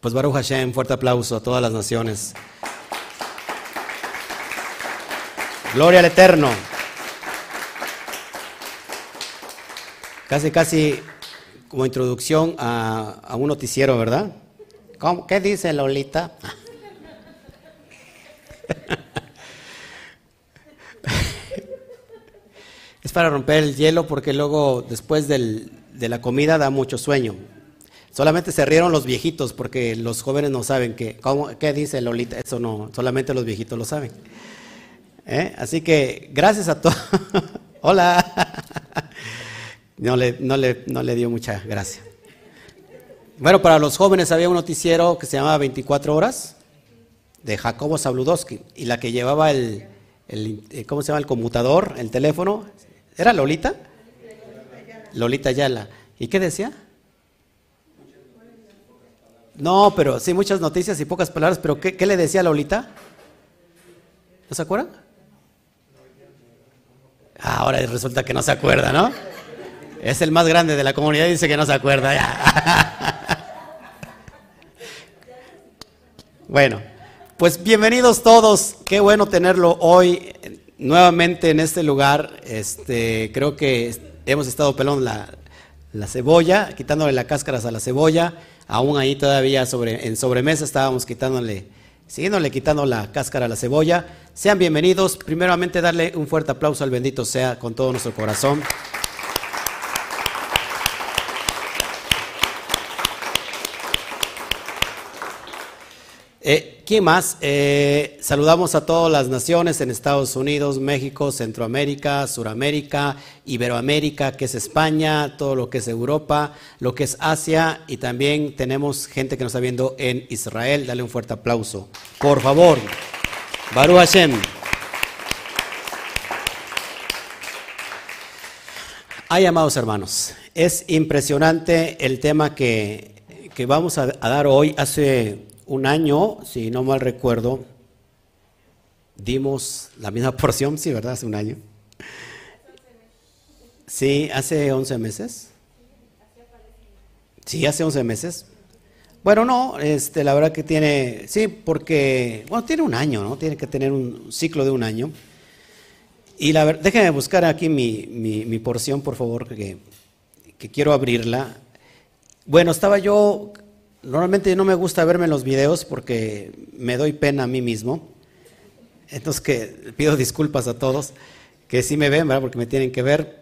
Pues Baruch Hashem, fuerte aplauso a todas las naciones. Gloria al Eterno. Casi, casi como introducción a, un noticiero, ¿verdad? ¿Qué dice Lolita? es para romper el hielo porque luego después de la comida da mucho sueño. Solamente se rieron los viejitos porque los jóvenes no saben que, ¿qué dice Lolita? Eso no, solamente los viejitos lo saben. ¿Eh? Así que gracias a todos. Hola. No le, no, le, no le dio mucha gracia. Bueno, para los jóvenes había un noticiero que se llamaba 24 horas de Jacobo Zabludowski y la que llevaba el, el, eh, ¿cómo se llama? El conmutador, el teléfono, ¿era Lolita? Lolita Yala. ¿Y qué decía? No, pero sí, muchas noticias y pocas palabras, pero ¿qué, le decía Lolita? ¿No se acuerdan? Ah, ahora resulta que no se acuerda, ¿no? Es el más grande de la comunidad y dice que no se acuerda. bueno, pues bienvenidos todos. Qué bueno tenerlo hoy nuevamente en este lugar. Este, creo que hemos estado pelando la, la cebolla, quitándole las cáscaras a la cebolla. Aún ahí todavía sobre, en sobremesa estábamos quitándole, siguiéndole quitando la cáscara a la cebolla. Sean bienvenidos. Primeramente darle un fuerte aplauso al bendito sea con todo nuestro corazón. Eh, ¿Quién más? Eh, saludamos a todas las naciones en Estados Unidos, México, Centroamérica, Suramérica, Iberoamérica, que es España, todo lo que es Europa, lo que es Asia y también tenemos gente que nos está viendo en Israel. Dale un fuerte aplauso. Por favor. Baruch Hashem. Ay, amados hermanos, es impresionante el tema que, vamos a dar hoy. Hace un año, si no mal recuerdo, dimos la misma porción, sí, ¿verdad? Hace un año. Sí, hace 11 meses. Sí, hace 11 meses. Bueno, no, este, la verdad que tiene, sí, porque, bueno, tiene un año, ¿no? Tiene que tener un ciclo de un año. Y la verdad, déjenme buscar aquí mi, mi, porción, por favor, que, que quiero abrirla. Bueno, estaba yo Normalmente no me gusta verme en los videos porque me doy pena a mí mismo. Entonces que pido disculpas a todos que sí me ven, ¿verdad? Porque me tienen que ver.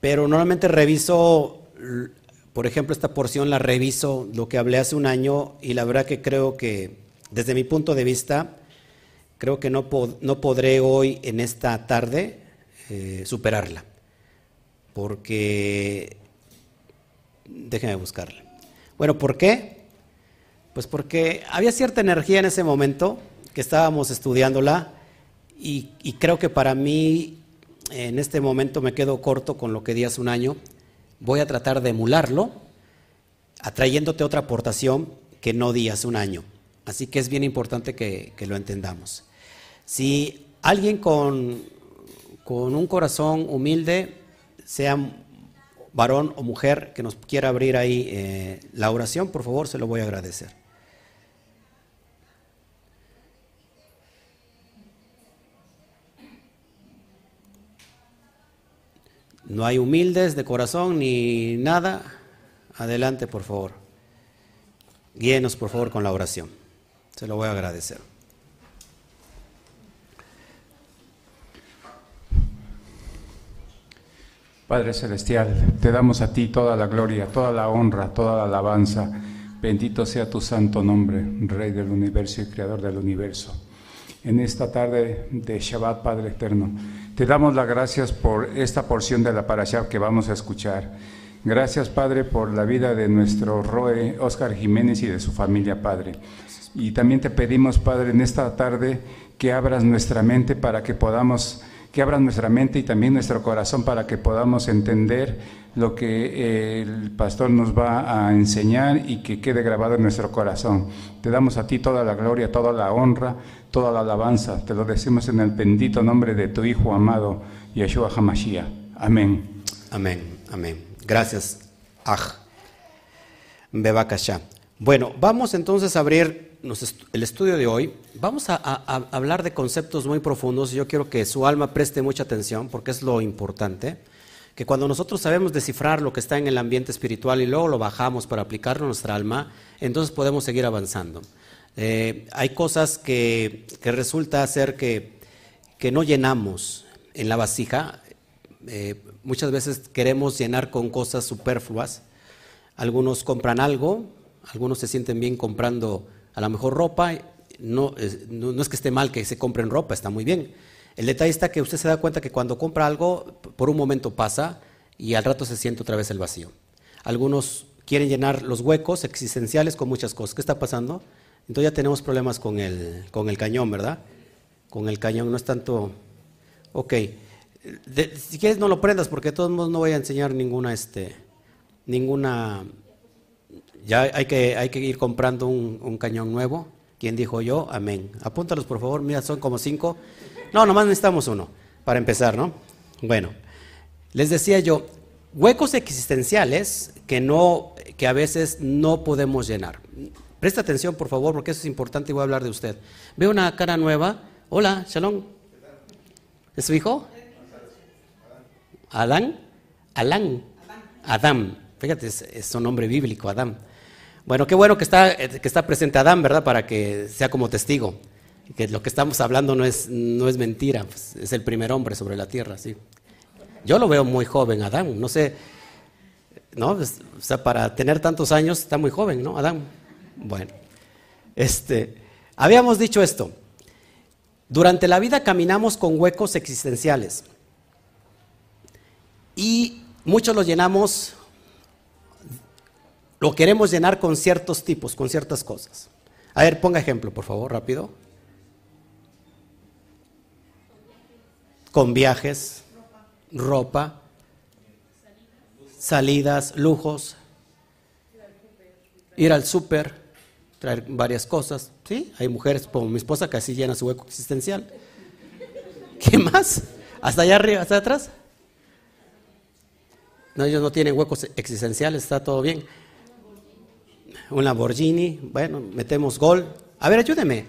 Pero normalmente reviso, por ejemplo, esta porción la reviso lo que hablé hace un año y la verdad que creo que desde mi punto de vista, creo que no, no podré hoy en esta tarde eh, superarla. Porque, déjenme buscarla. Bueno, ¿por qué? Pues porque había cierta energía en ese momento que estábamos estudiándola y, creo que para mí en este momento me quedo corto con lo que di hace un año. Voy a tratar de emularlo, atrayéndote otra aportación que no di hace un año. Así que es bien importante que, lo entendamos. Si alguien con, con, un corazón humilde, sea varón o mujer, que nos quiera abrir ahí eh, la oración, por favor, se lo voy a agradecer. No hay humildes de corazón ni nada. Adelante, por favor. Guíenos, por favor, con la oración. Se lo voy a agradecer. Padre Celestial, te damos a ti toda la gloria, toda la honra, toda la alabanza. Bendito sea tu santo nombre, Rey del universo y Creador del universo. En esta tarde de Shabbat, Padre Eterno, te damos las gracias por esta porción de la parasha que vamos a escuchar. Gracias, Padre, por la vida de nuestro Roe Oscar Jiménez y de su familia, Padre. Y también te pedimos, Padre, en esta tarde que abras nuestra mente para que podamos, que abras nuestra mente y también nuestro corazón para que podamos entender lo que eh, el pastor nos va a enseñar y que quede grabado en nuestro corazón. Te damos a ti toda la gloria, toda la honra, toda la alabanza. Te lo decimos en el bendito nombre de tu Hijo amado, Yeshua HaMashiach. Amén. Amén, amén. Gracias. Aj. Bebakasha. Bueno, vamos entonces a abrir el estudio de hoy. Vamos a, hablar de conceptos muy profundos. Yo quiero que su alma preste mucha atención porque es lo importante. Que cuando nosotros sabemos descifrar lo que está en el ambiente espiritual y luego lo bajamos para aplicarlo a nuestra alma, entonces podemos seguir avanzando. Eh, hay cosas que, resulta ser que, que, no llenamos en la vasija. Eh, muchas veces queremos llenar con cosas superfluas. Algunos compran algo, algunos se sienten bien comprando a lo mejor ropa, no, no, es que esté mal que se compren ropa, está muy bien. El detalle está que usted se da cuenta que cuando compra algo, por un momento pasa y al rato se siente otra vez el vacío. Algunos quieren llenar los huecos existenciales con muchas cosas. ¿Qué está pasando? Entonces ya tenemos problemas con el, con el cañón, ¿verdad? Con el cañón no es tanto... Ok, si quieres no lo prendas porque de todos modos no voy a enseñar ninguna, este, ninguna ya hay que, hay que ir comprando un, cañón nuevo. ¿Quién dijo yo? Amén. Apúntalos, por favor. Mira, son como cinco. No, nomás necesitamos uno para empezar, ¿no? Bueno, les decía yo, huecos existenciales que, no, que a veces no podemos llenar. Presta atención, por favor, porque eso es importante y voy a hablar de usted. Veo una cara nueva. Hola, Shalom. ¿Es su hijo? Adán. Alán. Adán. Fíjate, es, es un nombre bíblico, Adán. Bueno, qué bueno que está, que está presente Adán, ¿verdad? Para que sea como testigo. Que lo que estamos hablando no es, no es mentira, pues, es el primer hombre sobre la tierra, sí. Yo lo veo muy joven, Adán, no sé, ¿no? O sea, para tener tantos años está muy joven, ¿no? Adán. Bueno, este, habíamos dicho esto. Durante la vida caminamos con huecos existenciales y muchos los llenamos lo queremos llenar con ciertos tipos, con ciertas cosas. A ver, ponga ejemplo, por favor, rápido. Con viajes, ropa, salidas, lujos, ir al súper, traer varias cosas. ¿Sí? Hay mujeres como mi esposa que así llena su hueco existencial. ¿Qué más? ¿Hasta allá arriba, hasta atrás? No, ellos no tienen huecos existenciales, está todo bien un Lamborghini, bueno, metemos gol. A ver, ayúdeme.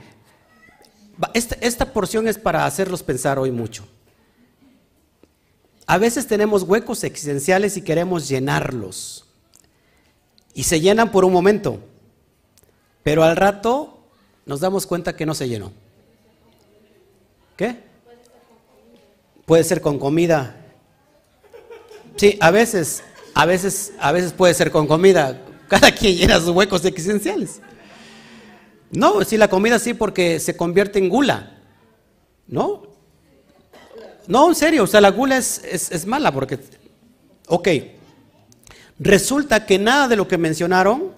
Esta, esta porción es para hacerlos pensar hoy mucho. A veces tenemos huecos existenciales y queremos llenarlos. Y se llenan por un momento. Pero al rato nos damos cuenta que no se llenó. ¿Qué? Puede ser con comida. Sí, a veces, a veces, a veces puede ser con comida. Cada quien llena sus huecos existenciales. No, si la comida sí porque se convierte en gula. ¿No? No, en serio, o sea, la gula es, es, mala porque... Ok, resulta que nada de lo que mencionaron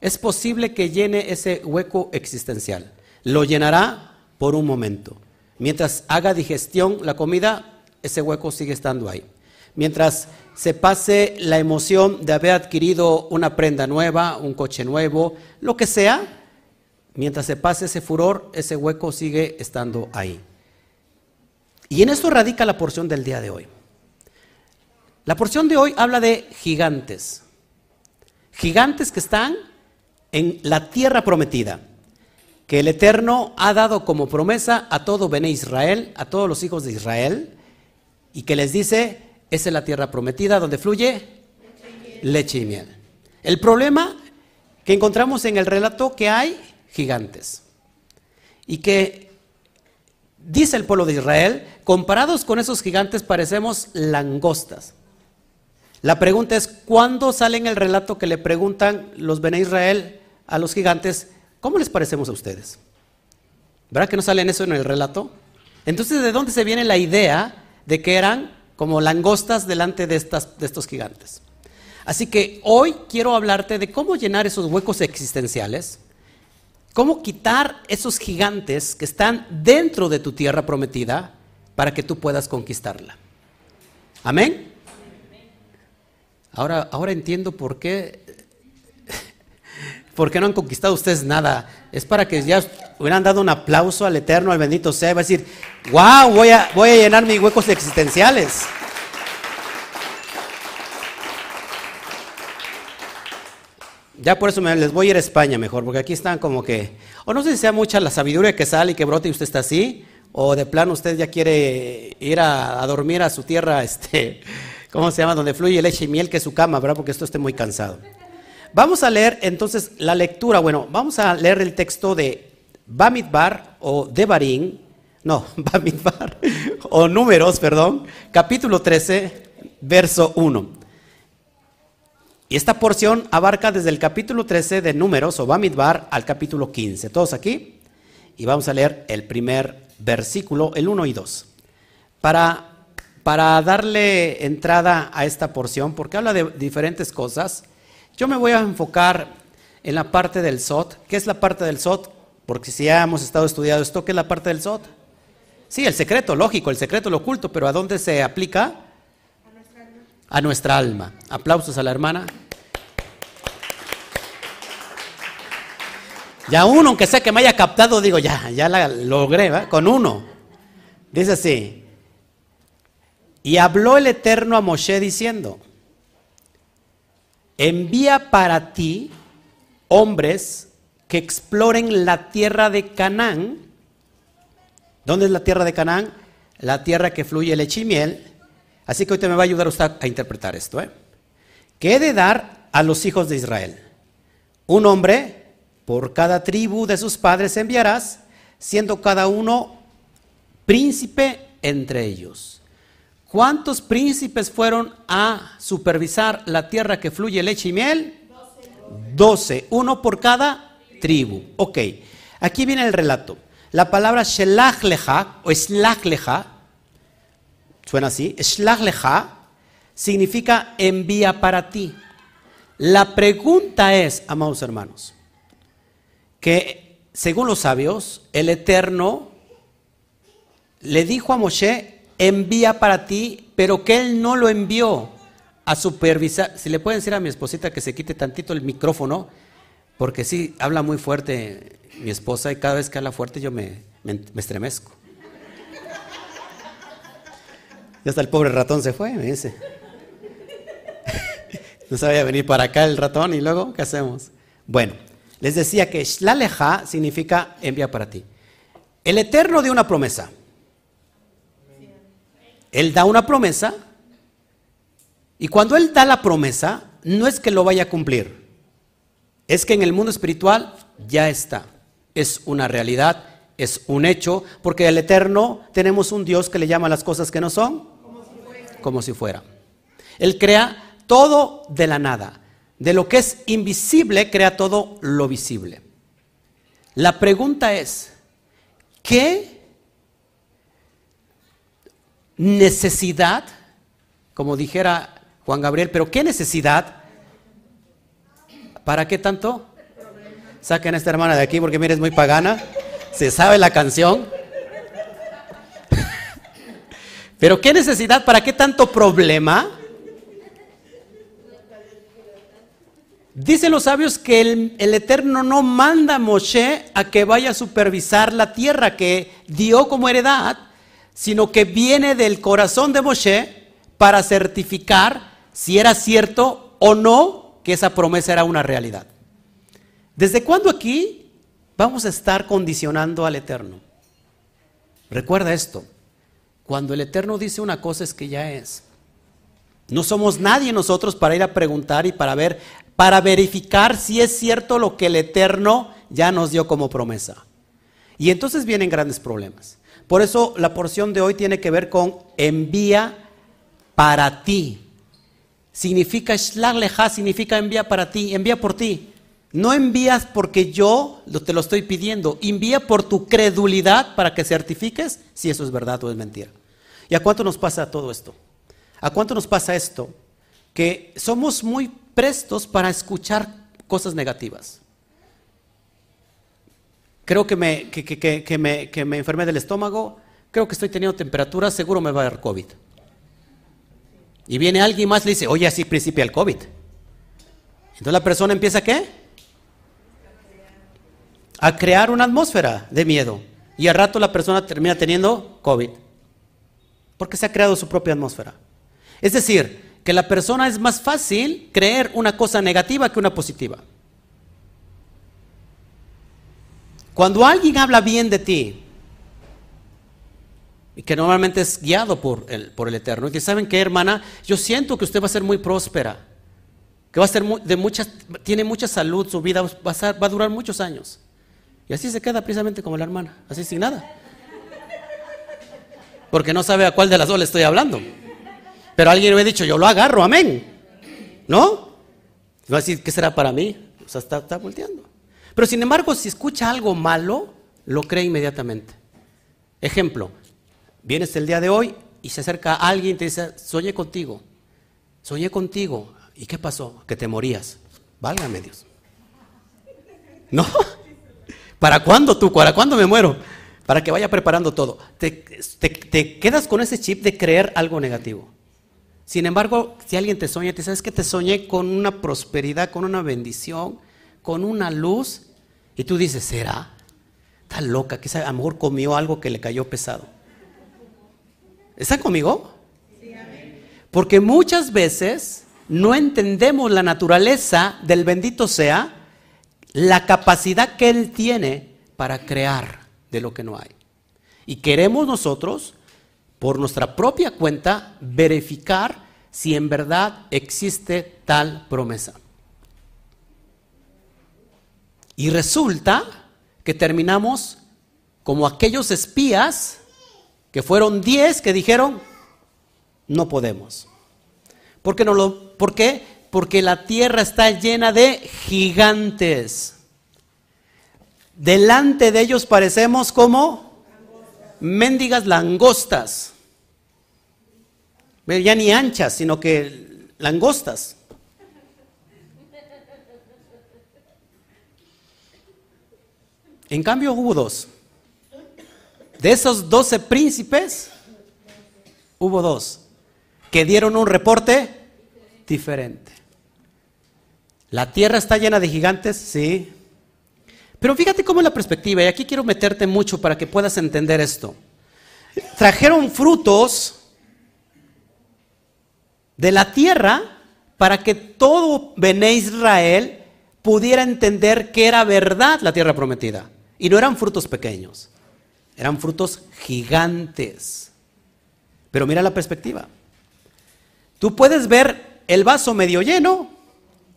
es posible que llene ese hueco existencial. Lo llenará por un momento. Mientras haga digestión la comida, ese hueco sigue estando ahí. Mientras se pase la emoción de haber adquirido una prenda nueva, un coche nuevo, lo que sea, mientras se pase ese furor, ese hueco sigue estando ahí. Y en esto radica la porción del día de hoy. La porción de hoy habla de gigantes. Gigantes que están en la tierra prometida, que el Eterno ha dado como promesa a todo Bené Israel, a todos los hijos de Israel, y que les dice, esa es la tierra prometida donde fluye leche y miel. El problema que encontramos en el relato que hay gigantes y que dice el pueblo de Israel, comparados con esos gigantes parecemos langostas. La pregunta es, ¿cuándo sale en el relato que le preguntan los Bene Israel a los gigantes, ¿cómo les parecemos a ustedes? ¿Verdad que no sale en eso en el relato? Entonces, ¿de dónde se viene la idea de que eran como langostas delante de, estas, de estos gigantes. Así que hoy quiero hablarte de cómo llenar esos huecos existenciales, cómo quitar esos gigantes que están dentro de tu tierra prometida para que tú puedas conquistarla. Amén. Ahora, ahora entiendo por qué, por qué no han conquistado ustedes nada. Es para que ya hubieran dado un aplauso al Eterno, al bendito sea, va a decir, wow, voy a, voy a llenar mis huecos existenciales. Ya por eso me, les voy a ir a España mejor, porque aquí están como que, o no sé si sea mucha la sabiduría que sale y que brote y usted está así, o de plano usted ya quiere ir a, dormir a su tierra, este, ¿cómo se llama? Donde fluye leche y miel, que es su cama, ¿verdad? Porque esto esté muy cansado. Vamos a leer entonces la lectura, bueno, vamos a leer el texto de Bamidbar o Devarim, no, Bamidbar, o Números, perdón, capítulo 13, verso 1. Y esta porción abarca desde el capítulo 13 de Números o Bamidbar al capítulo 15. ¿Todos aquí? Y vamos a leer el primer versículo, el 1 y 2. Para, para darle entrada a esta porción, porque habla de diferentes cosas, yo me voy a enfocar en la parte del SOT. ¿Qué es la parte del SOT? Porque si ya hemos estado estudiando esto, ¿qué es la parte del SOT? Sí, el secreto, lógico, el secreto, lo oculto, pero ¿a dónde se aplica? a nuestra alma. Aplausos a la hermana. Ya uno, aunque sea que me haya captado, digo, ya, ya la logré, ¿va? Con uno. Dice así. Y habló el Eterno a Moshe diciendo, envía para ti hombres que exploren la tierra de Canaán. ¿Dónde es la tierra de Canaán? La tierra que fluye leche y miel Así que hoy te me va a ayudar usted a interpretar esto. ¿eh? ¿Qué he de dar a los hijos de Israel? Un hombre por cada tribu de sus padres enviarás, siendo cada uno príncipe entre ellos. ¿Cuántos príncipes fueron a supervisar la tierra que fluye leche y miel? Doce. Uno por cada tribu. Ok. Aquí viene el relato. La palabra shelach lecha o eslach lecha Suena así. Shlach lecha significa envía para ti. La pregunta es, amados hermanos, que según los sabios, el Eterno le dijo a Moshe, envía para ti, pero que él no lo envió a supervisar. Si le pueden decir a mi esposita que se quite tantito el micrófono, porque sí, habla muy fuerte mi esposa y cada vez que habla fuerte yo me, me estremezco. Ya hasta el pobre ratón se fue, me dice. no sabía venir para acá el ratón y luego, ¿qué hacemos? Bueno, les decía que Shlaleja significa envía para ti. El Eterno dio una promesa. Él da una promesa y cuando Él da la promesa, no es que lo vaya a cumplir, es que en el mundo espiritual ya está, es una realidad, es un hecho, porque el Eterno tenemos un Dios que le llama las cosas que no son como si fuera. Él crea todo de la nada. De lo que es invisible, crea todo lo visible. La pregunta es, ¿qué necesidad, como dijera Juan Gabriel, pero qué necesidad? ¿Para qué tanto? Saquen a esta hermana de aquí porque mire, es muy pagana. Se sabe la canción. Pero ¿qué necesidad? ¿Para qué tanto problema? Dicen los sabios que el, Eterno no manda a Moshe a que vaya a supervisar la tierra que dio como heredad, sino que viene del corazón de Moshe para certificar si era cierto o no que esa promesa era una realidad. ¿Desde cuándo aquí vamos a estar condicionando al Eterno? Recuerda esto. Cuando el Eterno dice una cosa es que ya es. No somos nadie nosotros para ir a preguntar y para ver, para verificar si es cierto lo que el Eterno ya nos dio como promesa. Y entonces vienen grandes problemas. Por eso la porción de hoy tiene que ver con envía para ti. Significa leja, significa envía para ti, envía por ti. No envías porque yo te lo estoy pidiendo, envía por tu credulidad para que certifiques si eso es verdad o es mentira. ¿Y a cuánto nos pasa todo esto? ¿A cuánto nos pasa esto? Que somos muy prestos para escuchar cosas negativas. Creo que me, que, me, que me enfermé del estómago, creo que estoy teniendo temperatura, seguro me va a dar COVID. Y viene alguien más y le dice, oye, así principia el COVID. Entonces la persona empieza a qué? A crear una atmósfera de miedo. Y al rato la persona termina teniendo COVID. Porque se ha creado su propia atmósfera. Es decir, que la persona es más fácil creer una cosa negativa que una positiva. Cuando alguien habla bien de ti, que normalmente es guiado por el, por el Eterno, y que saben que hermana, yo siento que usted va a ser muy próspera, que va a ser de muchas, tiene mucha salud, su vida va a, va a durar muchos años. Y así se queda precisamente como la hermana, así sin nada. Porque no sabe a cuál de las dos le estoy hablando. Pero alguien me ha dicho, yo lo agarro, amén. ¿No? Va a decir, ¿qué será para mí? O sea, está, está volteando. Pero sin embargo, si escucha algo malo, lo cree inmediatamente. Ejemplo, vienes el día de hoy y se acerca alguien y te dice, soñé contigo, soñé contigo. ¿Y qué pasó? Que te morías. Válgame Dios. ¿No? ¿Para cuándo tú? ¿Para cuándo me muero? Para que vaya preparando todo. Te, te, quedas con ese chip de creer algo negativo. Sin embargo, si alguien te sueña, te sabes que te soñé con una prosperidad, con una bendición, con una luz, y tú dices, ¿será? Está loca, que a lo mejor comió algo que le cayó pesado. ¿Están conmigo? Porque muchas veces no entendemos la naturaleza del bendito sea, la capacidad que Él tiene para crear de lo que no hay. Y queremos nosotros, por nuestra propia cuenta, verificar si en verdad existe tal promesa. Y resulta que terminamos como aquellos espías que fueron diez que dijeron, no podemos. ¿Por qué no lo. Porque la tierra está llena de gigantes. Delante de ellos parecemos como mendigas langostas. Ya ni anchas, sino que langostas. En cambio hubo dos. De esos doce príncipes, hubo dos que dieron un reporte diferente. La tierra está llena de gigantes, sí. Pero fíjate cómo es la perspectiva, y aquí quiero meterte mucho para que puedas entender esto. Trajeron frutos de la tierra para que todo Bené Israel pudiera entender que era verdad la tierra prometida. Y no eran frutos pequeños, eran frutos gigantes. Pero mira la perspectiva. Tú puedes ver el vaso medio lleno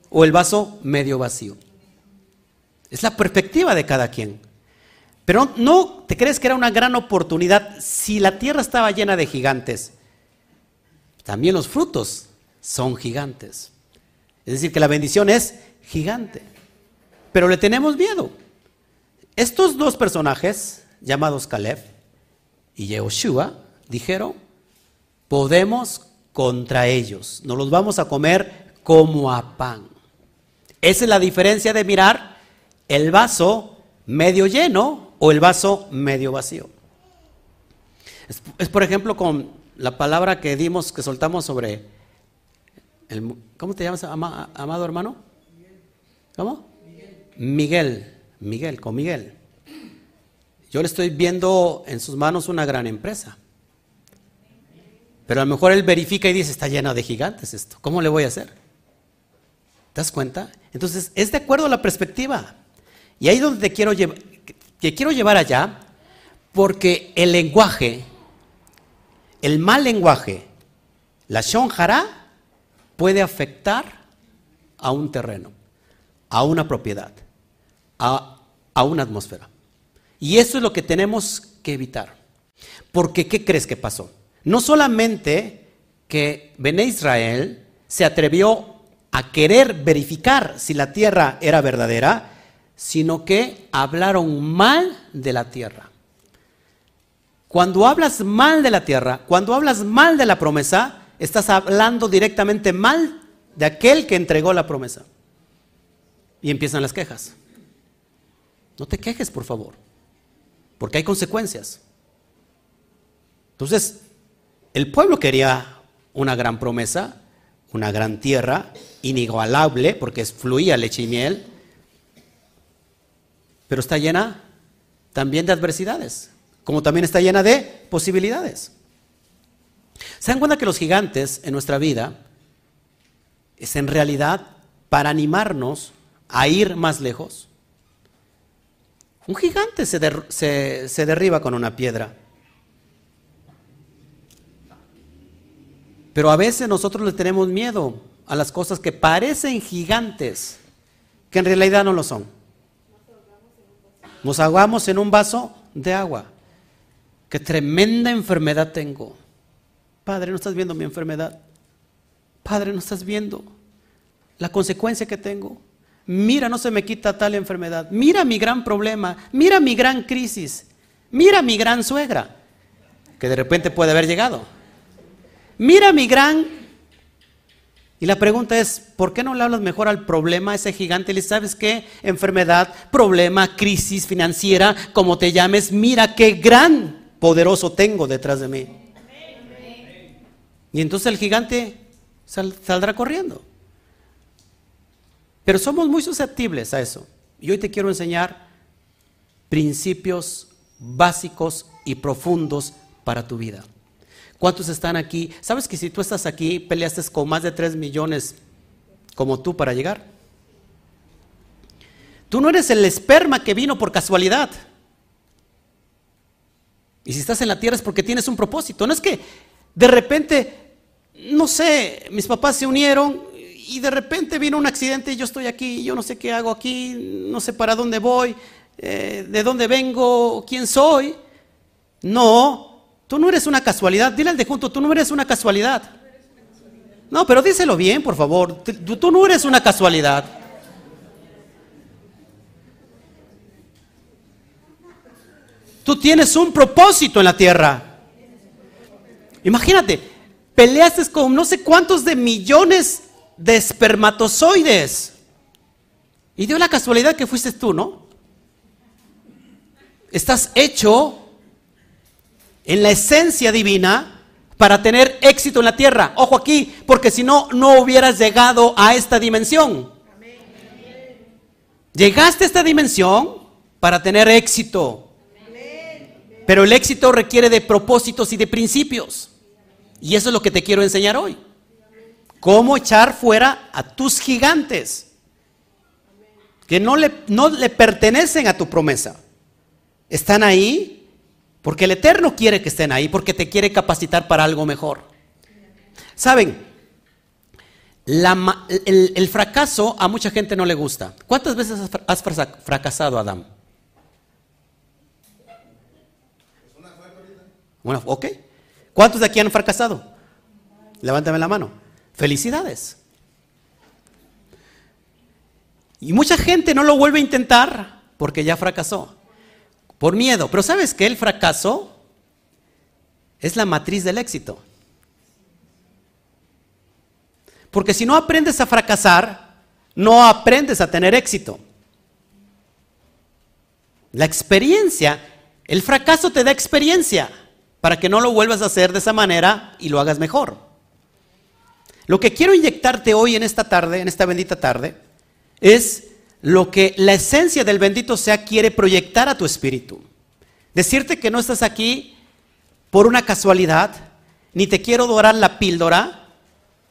o el vaso medio vacío. Es la perspectiva de cada quien. Pero no te crees que era una gran oportunidad si la tierra estaba llena de gigantes. También los frutos son gigantes. Es decir, que la bendición es gigante. Pero le tenemos miedo. Estos dos personajes, llamados Caleb y Yehoshua, dijeron, podemos contra ellos, nos los vamos a comer como a pan. Esa es la diferencia de mirar el vaso medio lleno o el vaso medio vacío. Es, por ejemplo con la palabra que dimos, que soltamos sobre, el, ¿cómo te llamas, amado hermano? ¿Cómo? Miguel. Miguel, con Miguel. Yo le estoy viendo en sus manos una gran empresa. Pero a lo mejor él verifica y dice, está lleno de gigantes esto. ¿Cómo le voy a hacer? ¿Te das cuenta? Entonces, es de acuerdo a la perspectiva. Y ahí donde te quiero llevar, que quiero llevar allá, porque el lenguaje, el mal lenguaje, la shonjara, puede afectar a un terreno, a una propiedad a, una atmósfera. Y eso es lo que tenemos que evitar. Porque, ¿qué crees que pasó? No solamente que Bené Israel se atrevió a querer verificar si la tierra era verdadera, sino que hablaron mal de la tierra. Cuando hablas mal de la tierra, cuando hablas mal de la promesa, estás hablando directamente mal de aquel que entregó la promesa. Y empiezan las quejas. No te quejes, por favor, porque hay consecuencias. Entonces, el pueblo quería una gran promesa, una gran tierra, inigualable, porque fluía leche y miel, pero está llena también de adversidades, como también está llena de posibilidades. ¿Se dan cuenta que los gigantes en nuestra vida es en realidad para animarnos a ir más lejos? Un gigante se, se derriba con una piedra. Pero a veces nosotros le tenemos miedo a las cosas que parecen gigantes, que en realidad no lo son. Nos ahogamos en un vaso de agua. Qué tremenda enfermedad tengo. Padre, no estás viendo mi enfermedad. Padre, no estás viendo la consecuencia que tengo. Mira, no se me quita tal enfermedad. Mira mi gran problema. Mira mi gran crisis. Mira mi gran suegra, que de repente puede haber llegado. Mira mi gran... Y la pregunta es, ¿por qué no le hablas mejor al problema, a ese gigante? Le sabes qué? Enfermedad, problema, crisis financiera, como te llames, mira qué gran poderoso tengo detrás de mí. Y entonces el gigante saldrá corriendo. Pero somos muy susceptibles a eso. Y hoy te quiero enseñar principios básicos y profundos para tu vida. ¿Cuántos están aquí? ¿Sabes que si tú estás aquí, peleaste con más de 3 millones como tú para llegar? Tú no eres el esperma que vino por casualidad. Y si estás en la tierra es porque tienes un propósito. No es que de repente, no sé, mis papás se unieron y de repente vino un accidente y yo estoy aquí, yo no sé qué hago aquí, no sé para dónde voy, eh, de dónde vengo, quién soy. No, Tú no eres una casualidad. Dile al de junto, tú no eres una casualidad. No, pero díselo bien, por favor. Tú, no eres una casualidad. Tú tienes un propósito en la tierra. Imagínate, peleaste con no sé cuántos de millones de espermatozoides. Y dio la casualidad que fuiste tú, ¿no? Estás hecho en la esencia divina para tener éxito en la tierra. Ojo aquí, porque si no, no hubieras llegado a esta dimensión. Llegaste a esta dimensión para tener éxito. Pero el éxito requiere de propósitos y de principios. Y eso es lo que te quiero enseñar hoy. Cómo echar fuera a tus gigantes que no le, no le pertenecen a tu promesa. Están ahí porque el Eterno quiere que estén ahí, porque te quiere capacitar para algo mejor. Saben, el, fracaso a mucha gente no le gusta. ¿Cuántas veces has fracasado, Adam? Bueno, ok. ¿Cuántos de aquí han fracasado? Levántame la mano. Felicidades. Y mucha gente no lo vuelve a intentar porque ya fracasó por miedo. Pero ¿sabes que el fracaso es la matriz del éxito? Porque si no aprendes a fracasar, no aprendes a tener éxito. La experiencia, el fracaso te da experiencia para que no lo vuelvas a hacer de esa manera y lo hagas mejor. Lo que quiero inyectarte hoy en esta tarde, en esta bendita tarde, es lo que la esencia del bendito sea quiere proyectar a tu espíritu. Decirte que no estás aquí por una casualidad, ni te quiero dorar la píldora,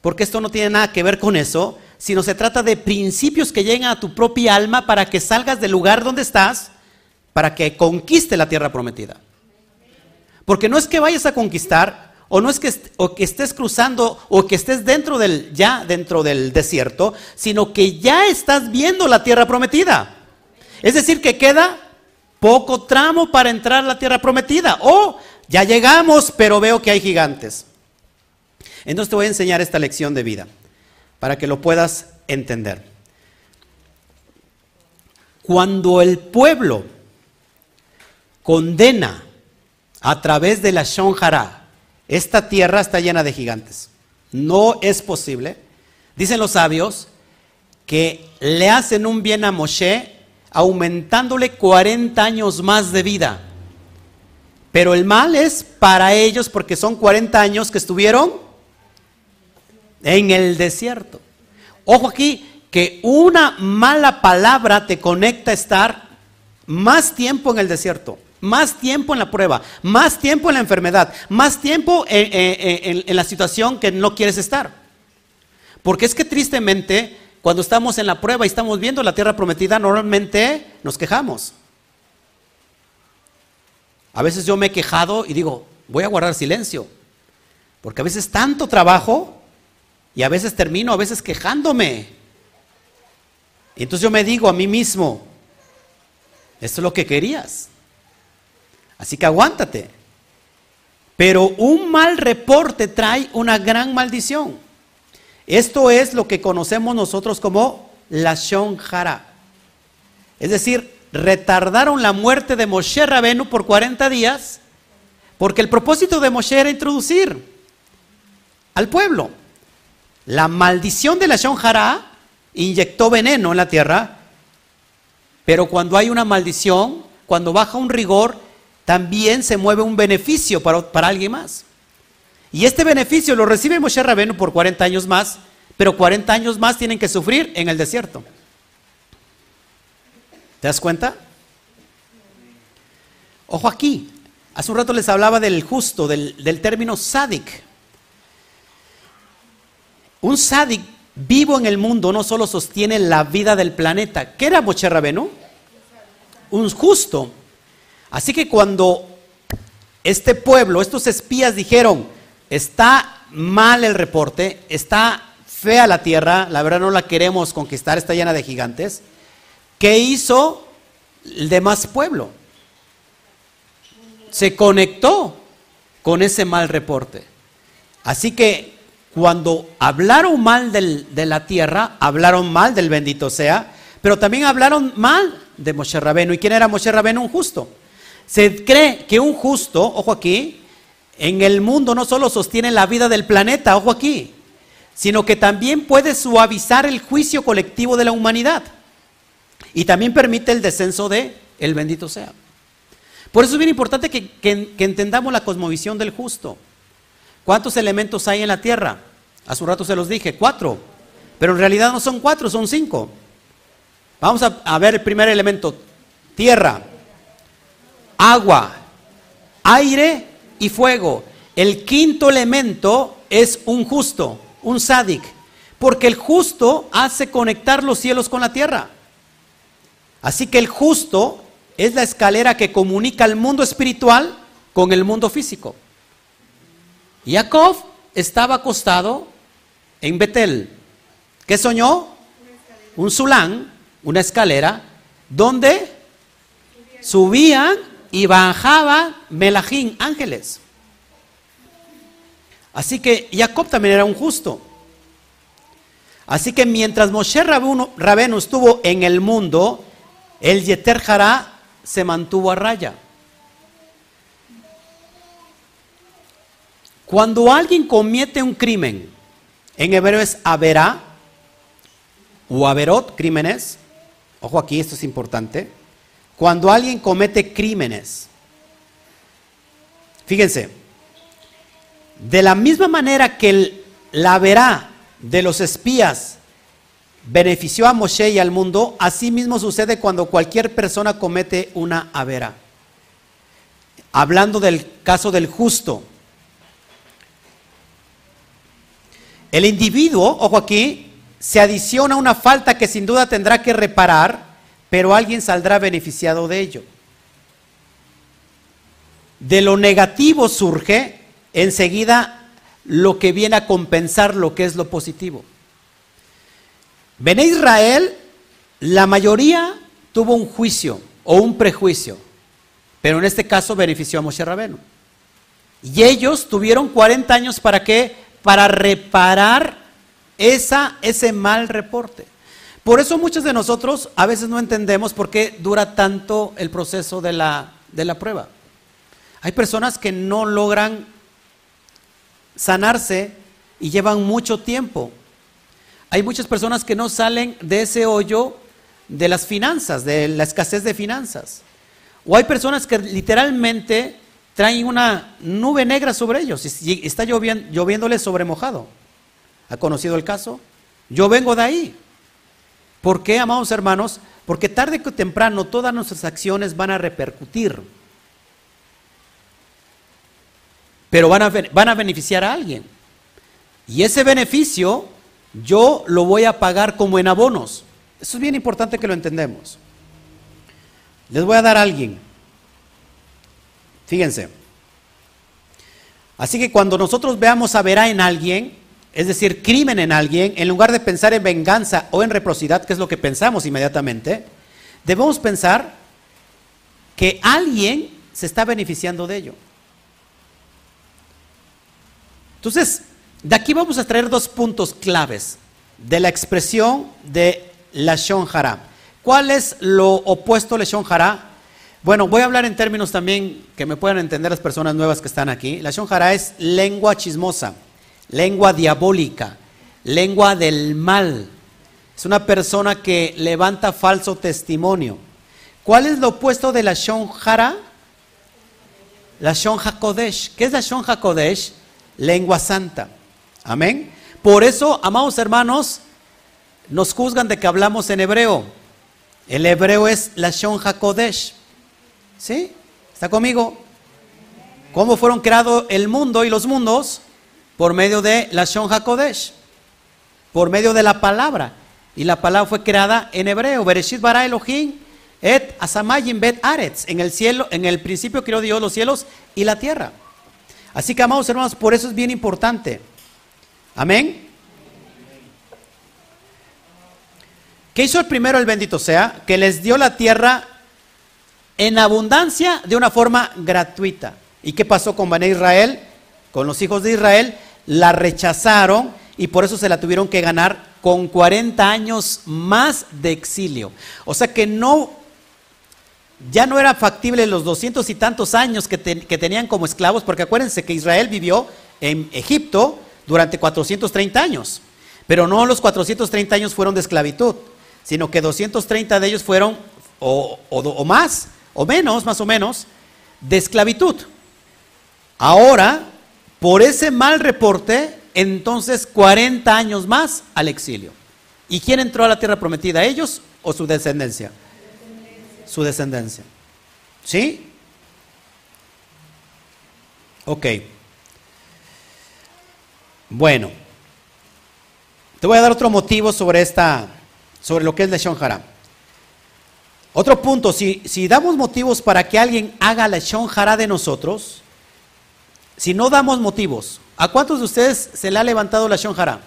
porque esto no tiene nada que ver con eso, sino se trata de principios que llegan a tu propia alma para que salgas del lugar donde estás, para que conquiste la tierra prometida. Porque no es que vayas a conquistar, o no es que, o que estés cruzando o que estés dentro del ya dentro del desierto, sino que ya estás viendo la tierra prometida. Es decir, que queda poco tramo para entrar a la tierra prometida. O ya llegamos, pero veo que hay gigantes. Entonces te voy a enseñar esta lección de vida para que lo puedas entender. Cuando el pueblo condena a través de la Shonjara esta tierra está llena de gigantes. No es posible. Dicen los sabios que le hacen un bien a Moshe aumentándole 40 años más de vida. Pero el mal es para ellos porque son 40 años que estuvieron en el desierto. Ojo aquí, que una mala palabra te conecta a estar más tiempo en el desierto más tiempo en la prueba, más tiempo en la enfermedad, más tiempo en, la situación que no quieres estar. Porque es que tristemente, cuando estamos en la prueba y estamos viendo la tierra prometida, normalmente nos quejamos. A veces yo me he quejado y digo, voy a guardar silencio. Porque a veces tanto trabajo y a veces termino, a veces quejándome. Entonces yo me digo a mí mismo, esto es lo que querías. Así que aguántate. Pero un mal reporte trae una gran maldición. Esto es lo que conocemos nosotros como la Shonjara. Es decir, retardaron la muerte de Moshe Rabenu por 40 días, porque el propósito de Moshe era introducir al pueblo. La maldición de la Shonjara inyectó veneno en la tierra, pero cuando hay una maldición, cuando baja un rigor, también se mueve un beneficio para, para alguien más. Y este beneficio lo recibe Moshe Rabenu por 40 años más, pero 40 años más tienen que sufrir en el desierto. ¿Te das cuenta? Ojo aquí. Hace un rato les hablaba del justo, del, término sádic. Un sádic vivo en el mundo no solo sostiene la vida del planeta. ¿Qué era Moshe Rabenu? Un justo. Así que cuando este pueblo, estos espías dijeron, está mal el reporte, está fea la tierra, la verdad no la queremos conquistar, está llena de gigantes. ¿Qué hizo el demás pueblo? Se conectó con ese mal reporte. Así que cuando hablaron mal de la tierra, hablaron mal del bendito sea, pero también hablaron mal de Moshe Rabenu. ¿Y quién era Moshe Rabenu? Un justo. Se cree que un justo, ojo aquí, en el mundo no solo sostiene la vida del planeta, ojo aquí, sino que también puede suavizar el juicio colectivo de la humanidad. Y también permite el descenso de el bendito sea. Por eso es bien importante que, entendamos la cosmovisión del justo. ¿Cuántos elementos hay en la tierra? Hace un rato se los dije, cuatro. Pero en realidad no son cuatro, son cinco. Vamos a, ver el primer elemento. Tierra, agua, aire y fuego. El quinto elemento es un justo, un sádic. Porque el justo hace conectar los cielos con la tierra. Así que el justo es la escalera que comunica el mundo espiritual con el mundo físico. Jacob estaba acostado en Betel. ¿Qué soñó? Un sulán, una escalera, donde subían y bajaban melajín, ángeles. Así que Jacob también era un justo. Así que mientras Moshe Rabenu estuvo en el mundo, el Yeter se mantuvo a raya. Cuando alguien comete un crimen, en hebreo es averá o averot, crímenes. Ojo aquí, esto es importante. Cuando alguien comete crímenes, fíjense, de la misma manera que el, la verá de los espías benefició a Moshe y al mundo, así mismo sucede cuando cualquier persona comete una avera. Hablando del caso del justo. El individuo, ojo aquí, se adiciona una falta que sin duda tendrá que reparar, pero alguien saldrá beneficiado de ello. De lo negativo surge enseguida lo que viene a compensar lo que es lo positivo. Ven Israel, la mayoría tuvo un juicio o un prejuicio, pero en este caso benefició a Moshe Rabenu. Y ellos tuvieron 40 años para qué? Para reparar esa, ese mal reporte. Por eso muchos de nosotros a veces no entendemos por qué dura tanto el proceso de la, de la prueba. Hay personas que no logran sanarse y llevan mucho tiempo. Hay muchas personas que no salen de ese hoyo de las finanzas, de la escasez de finanzas. O hay personas que literalmente traen una nube negra sobre ellos y está lloviendo, lloviéndoles sobre mojado. ¿Ha conocido el caso? Yo vengo de ahí. ¿Por qué, amados hermanos? Porque tarde o temprano todas nuestras acciones van a repercutir. Pero van a, van a beneficiar a alguien. Y ese beneficio yo lo voy a pagar como en abonos. Eso es bien importante que lo entendemos. Les voy a dar a alguien. Fíjense. Así que cuando nosotros veamos a en alguien, es decir, crimen en alguien, en lugar de pensar en venganza o en reciprocidad, que es lo que pensamos inmediatamente, debemos pensar que alguien se está beneficiando de ello. Entonces, de aquí vamos a traer dos puntos claves de la expresión de la Hara. ¿Cuál es lo opuesto a la Hara? Bueno, voy a hablar en términos también que me puedan entender las personas nuevas que están aquí. La Hara es lengua chismosa, lengua diabólica, lengua del mal. Es una persona que levanta falso testimonio. ¿Cuál es lo opuesto de la Hara? La Shon HaKodesh. ¿Qué es la Shon HaKodesh? Lengua santa. Amén. Por eso, amados hermanos, nos juzgan de que hablamos en hebreo. El hebreo es la Shon HaKodesh. ¿Sí? ¿Está conmigo? ¿Cómo fueron creados el mundo y los mundos? Por medio de la Shon HaKodesh. Por medio de la palabra. Y la palabra fue creada en hebreo. Bereshit bara Elohim et asamayim bet aretz. En el cielo, en el principio creó Dios los cielos y la tierra. Así que, amados hermanos, por eso es bien importante. Amén. ¿Qué hizo el primero el bendito sea? Que les dio la tierra en abundancia de una forma gratuita. ¿Y qué pasó con Bané Israel? Con los hijos de Israel, la rechazaron y por eso se la tuvieron que ganar con 40 años más de exilio. O sea que no, ya no era factible los doscientos y tantos años que, que tenían como esclavos, porque acuérdense que Israel vivió en Egipto durante 430 años, pero no los 430 años fueron de esclavitud, sino que 230 de ellos fueron o, o más o menos, más o menos, de esclavitud. Ahora, por ese mal reporte, entonces 40 años más al exilio. ¿Y quién entró a la tierra prometida? ¿Ellos o su descendencia? Su descendencia. ¿Sí? Ok. Bueno. Te voy a dar otro motivo sobre esta, sobre lo que es Leshon Haram. Otro punto, si, si damos motivos para que alguien haga la shonjara de nosotros, si no damos motivos, ¿a cuántos de ustedes se le ha levantado la shonjara?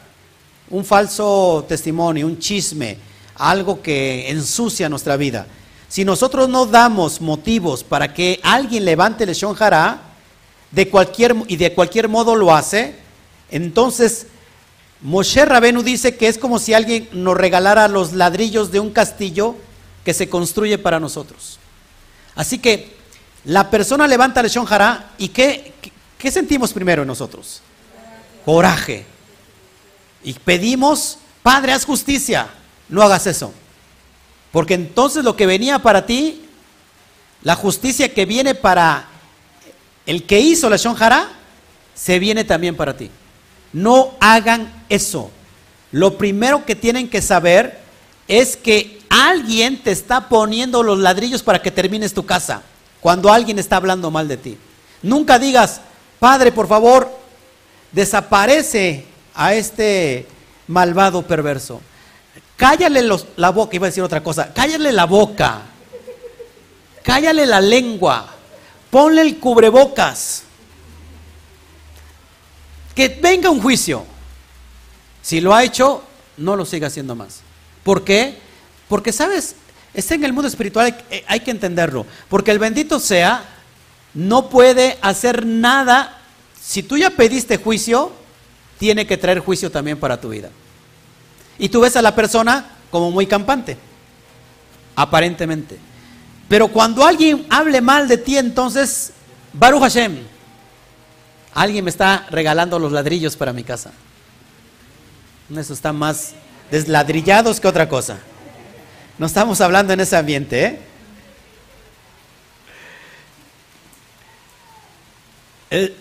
Un falso testimonio, un chisme, algo que ensucia nuestra vida. Si nosotros no damos motivos para que alguien levante la shonjara, de cualquier, y de cualquier modo lo hace, entonces Moshe Rabenu dice que es como si alguien nos regalara los ladrillos de un castillo que se construye para nosotros. Así que la persona levanta el Shon y ¿qué, ¿qué, sentimos primero en nosotros? Coraje. Y pedimos, Padre, haz justicia. No hagas eso. Porque entonces lo que venía para ti, la justicia que viene para el que hizo la Shon se viene también para ti. No hagan eso. Lo primero que tienen que saber es que Alguien te está poniendo los ladrillos para que termines tu casa cuando alguien está hablando mal de ti. Nunca digas, Padre, por favor, desaparece a este malvado perverso. Cállale la boca, iba a decir otra cosa, cállale la boca, cállale la lengua, ponle el cubrebocas, que venga un juicio. Si lo ha hecho, no lo siga haciendo más. ¿Por qué? Porque, ¿sabes? Está en el mundo espiritual, hay, que entenderlo. Porque el bendito sea, no puede hacer nada. Si tú ya pediste juicio, tiene que traer juicio también para tu vida. Y tú ves a la persona como muy campante, aparentemente. Pero cuando alguien hable mal de ti, entonces, Baruch Hashem, alguien me está regalando los ladrillos para mi casa. Eso está más desladrillados que otra cosa. No estamos hablando en ese ambiente, ¿eh? El,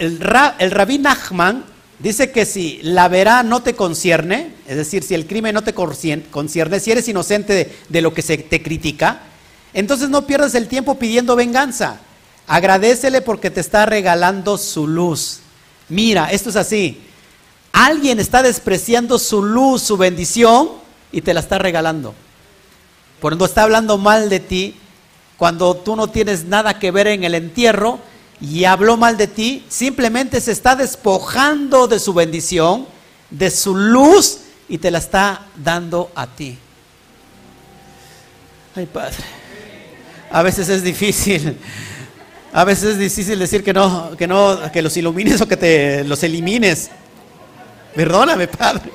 el, rabí Nachman dice que si la verá no te concierne, es decir, si el crimen no te concierne, si eres inocente de, de lo que se te critica, entonces no pierdas el tiempo pidiendo venganza. Agradecele porque te está regalando su luz. Mira, esto es así. Alguien está despreciando su luz, su bendición, y te la está regalando. Cuando está hablando mal de ti, cuando tú no tienes nada que ver en el entierro, y habló mal de ti, simplemente se está despojando de su bendición, de su luz y te la está dando a ti. Ay, Padre. A veces es difícil. A veces es difícil decir que no, que no, que los ilumines o que te los elimines. Perdóname, Padre.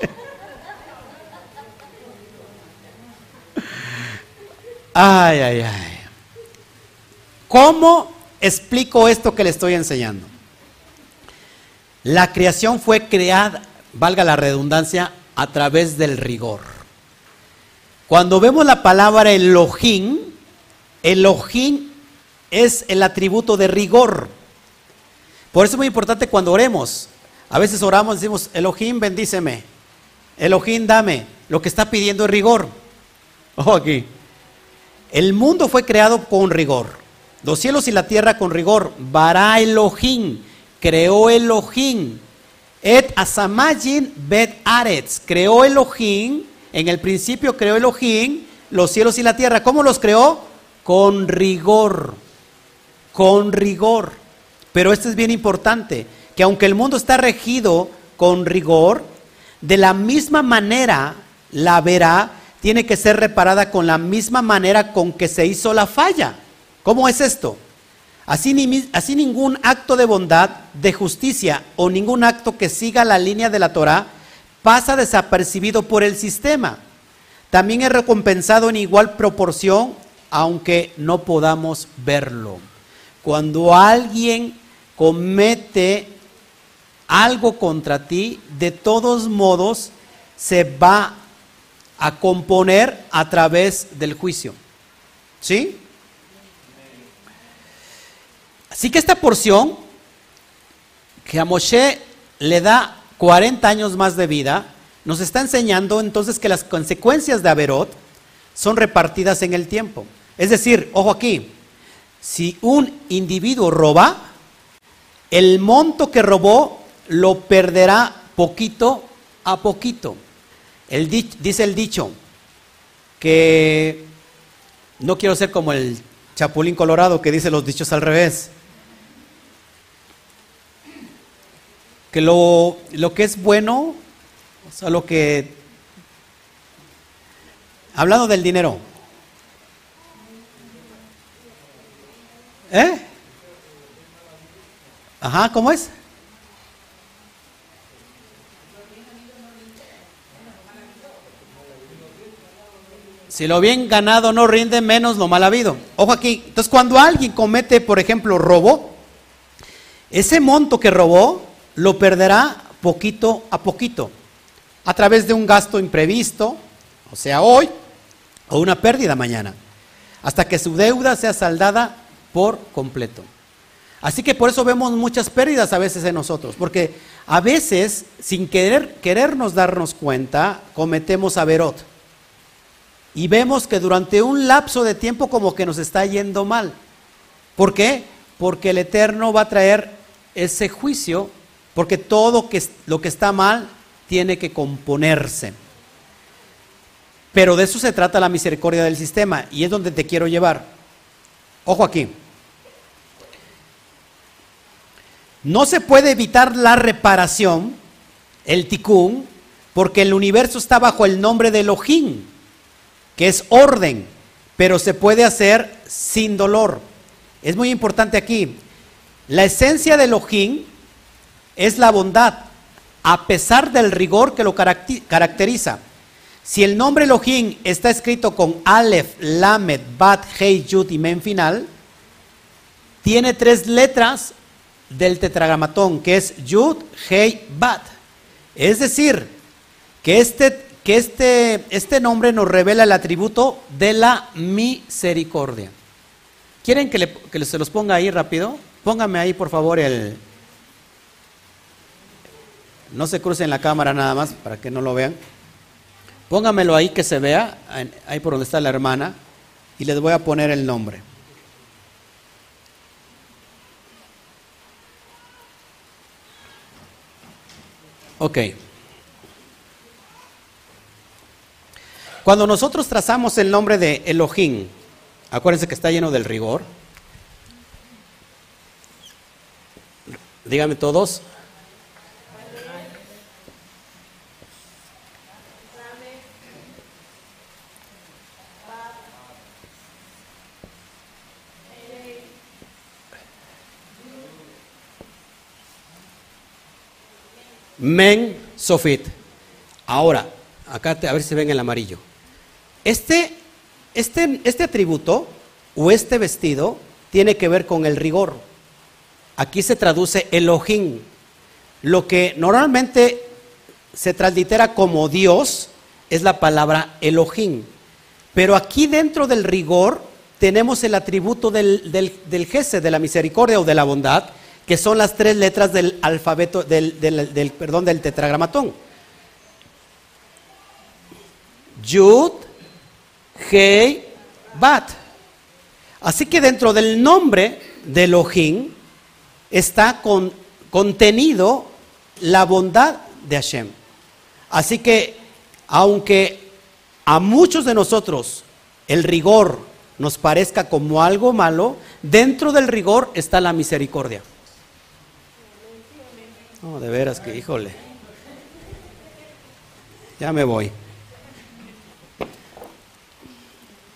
Ay, ay, ay. ¿Cómo explico esto que le estoy enseñando? La creación fue creada, valga la redundancia, a través del rigor. Cuando vemos la palabra Elohim, Elohim es el atributo de rigor. Por eso es muy importante cuando oremos. A veces oramos y decimos, Elohim, bendíceme. Elohim, dame. Lo que está pidiendo es rigor. Ojo aquí. El mundo fue creado con rigor. Los cielos y la tierra con rigor. Bara Elohim. Creó Elohim. Et asamajin bet aretz. Creó Elohim. En el principio creó Elohim los cielos y la tierra. ¿Cómo los creó? Con rigor. Con rigor. Pero esto es bien importante. Que aunque el mundo está regido con rigor, de la misma manera la verá tiene que ser reparada con la misma manera con que se hizo la falla. ¿Cómo es esto? Así, ningún acto de bondad, de justicia o ningún acto que siga la línea de la Torah pasa desapercibido por el sistema. También es recompensado en igual proporción, aunque no podamos verlo. Cuando alguien comete algo contra ti, de todos modos se va a componer a través del juicio. ¿Sí? Así que esta porción, que a Moshe le da 40 años más de vida, nos está enseñando entonces que las consecuencias de Averot son repartidas en el tiempo. Es decir, ojo aquí, si un individuo roba, el monto que robó lo perderá poquito a poquito dice el dicho que no quiero ser como el chapulín colorado que dice los dichos al revés. Que lo, lo que es bueno, o sea, lo que... Hablando del dinero. ¿Eh? Ajá, ¿cómo es? Si lo bien ganado no rinde, menos lo mal habido. Ojo aquí. Entonces, cuando alguien comete, por ejemplo, robo, ese monto que robó lo perderá poquito a poquito, a través de un gasto imprevisto, o sea, hoy, o una pérdida mañana, hasta que su deuda sea saldada por completo. Así que por eso vemos muchas pérdidas a veces en nosotros, porque a veces, sin querer, querernos darnos cuenta, cometemos averot y vemos que durante un lapso de tiempo como que nos está yendo mal. ¿Por qué? Porque el Eterno va a traer ese juicio, porque todo lo que está mal tiene que componerse. Pero de eso se trata la misericordia del sistema y es donde te quiero llevar. Ojo aquí. No se puede evitar la reparación, el tikkun, porque el universo está bajo el nombre de Elohim que es orden, pero se puede hacer sin dolor. Es muy importante aquí. La esencia de Elohim es la bondad, a pesar del rigor que lo caracteriza. Si el nombre Elohim está escrito con Aleph, Lamed, Bat, Hei, Yud y Men final, tiene tres letras del tetragramatón, que es Yud, Hei, Bat. Es decir, que este que este, este nombre nos revela el atributo de la misericordia. ¿Quieren que, le, se los ponga ahí rápido? Póngame ahí, por favor, el... No se cruce en la cámara nada más para que no lo vean. Póngamelo ahí que se vea, ahí por donde está la hermana, y les voy a poner el nombre. Ok. Cuando nosotros trazamos el nombre de Elohim, acuérdense que está lleno del rigor. Díganme todos. Men Sofit. Ahora, acá a ver si ven el amarillo. Este, este, este atributo o este vestido tiene que ver con el rigor. Aquí se traduce Elohim. Lo que normalmente se translitera como Dios es la palabra Elohim. Pero aquí dentro del rigor tenemos el atributo del, del, del de la misericordia o de la bondad, que son las tres letras del alfabeto, del, del, perdón, del tetragramatón. Yud, Hei, Bat. Así que dentro del nombre de Elohim está con, contenido la bondad de Hashem. Así que, aunque a muchos de nosotros el rigor nos parezca como algo malo, dentro del rigor está la misericordia. No, de veras que, híjole. Ya me voy.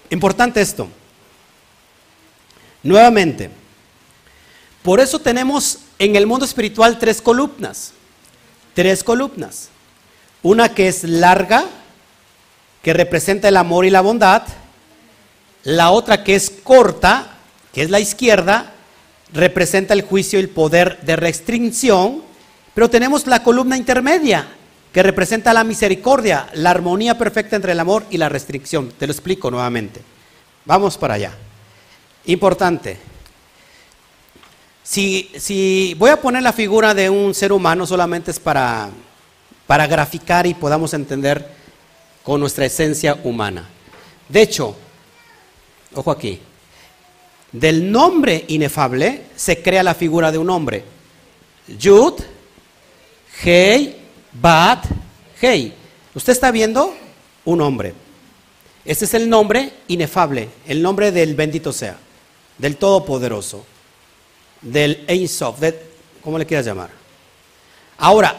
Importante esto. Nuevamente, por eso tenemos en el mundo espiritual tres columnas. Tres columnas. Una que es larga, que representa el amor y la bondad. La otra que es corta, que es la izquierda, representa el juicio y el poder de restricción. Pero tenemos la columna intermedia, que representa la misericordia, la armonía perfecta entre el amor y la restricción. Te lo explico nuevamente. Vamos para allá. Importante. Si, si voy a poner la figura de un ser humano, solamente es para, para graficar y podamos entender con nuestra esencia humana. De hecho, ojo aquí, del nombre inefable se crea la figura de un hombre. Yud, Hei, Bat, Hei. ¿Usted está viendo? Un hombre. Ese es el nombre inefable, el nombre del bendito sea, del todopoderoso, del Ein Sof, ¿cómo le quieras llamar? Ahora,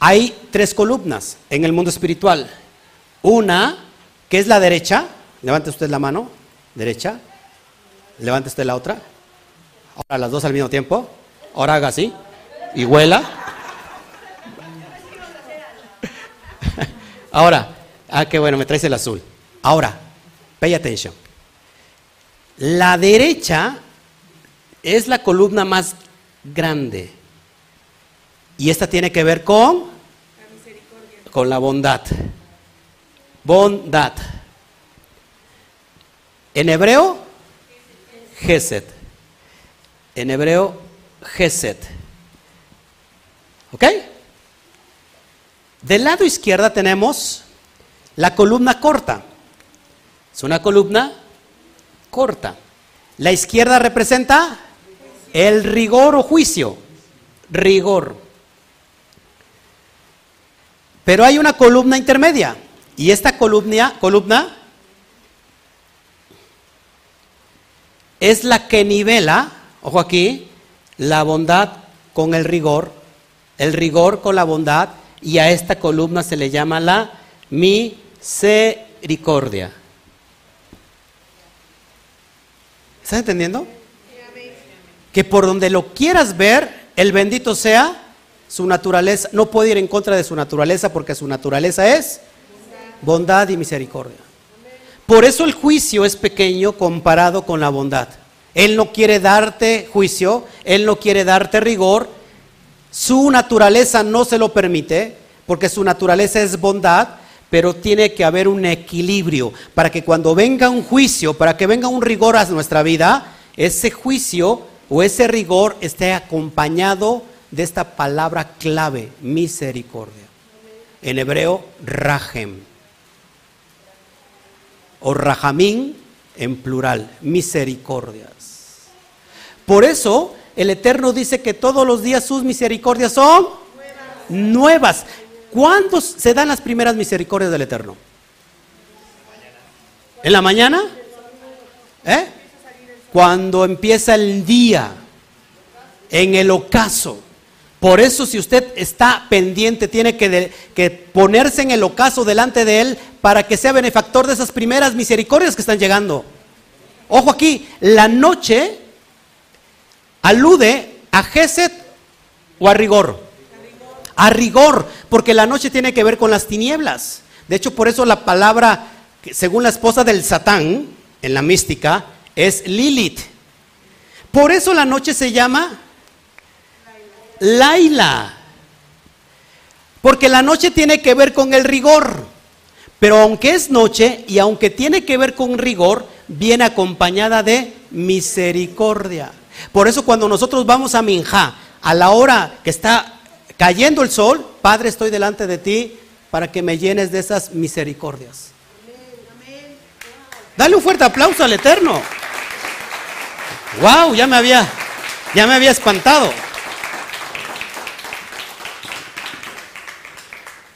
hay tres columnas en el mundo espiritual. Una, que es la derecha, levante usted la mano, derecha, levante usted la otra. Ahora las dos al mismo tiempo. Ahora haga así y huela. Ahora, ah, qué bueno, me traes el azul. Ahora, pay attention. La derecha es la columna más grande. Y esta tiene que ver con con la bondad. Bondad. En hebreo, Geset. En hebreo, Geset. ¿Ok? Del lado izquierdo tenemos la columna corta. Es una columna corta. La izquierda representa el rigor o juicio. Rigor. Pero hay una columna intermedia. Y esta columna, columna es la que nivela, ojo aquí, la bondad con el rigor, el rigor con la bondad y a esta columna se le llama la misericordia. ¿Estás entendiendo? Que por donde lo quieras ver, el bendito sea su naturaleza, no puede ir en contra de su naturaleza porque su naturaleza es bondad y misericordia. Por eso el juicio es pequeño comparado con la bondad. Él no quiere darte juicio, Él no quiere darte rigor, su naturaleza no se lo permite, porque su naturaleza es bondad, pero tiene que haber un equilibrio para que cuando venga un juicio, para que venga un rigor a nuestra vida, ese juicio o ese rigor esté acompañado de esta palabra clave, misericordia. En hebreo, rahem. O rahamín en plural, misericordias. Por eso el Eterno dice que todos los días sus misericordias son nuevas. ¿Cuándo se dan las primeras misericordias del Eterno? ¿En la mañana? ¿Eh? Cuando empieza el día, en el ocaso. Por eso si usted está pendiente, tiene que, ponerse en el ocaso delante de Él para que sea benefactor de esas primeras misericordias que están llegando. Ojo aquí, la noche alude a Geset o a rigor. A rigor, porque la noche tiene que ver con las tinieblas. De hecho, por eso la palabra, según la esposa del Satán, en la mística, es Lilith. Por eso la noche se llama Laila. Porque la noche tiene que ver con el rigor. Pero aunque es noche y aunque tiene que ver con rigor, viene acompañada de misericordia. Por eso cuando nosotros vamos a Minja, a la hora que está cayendo el sol, Padre, estoy delante de ti para que me llenes de esas misericordias. Dale un fuerte aplauso al Eterno. Wow, ya me había ya me había espantado.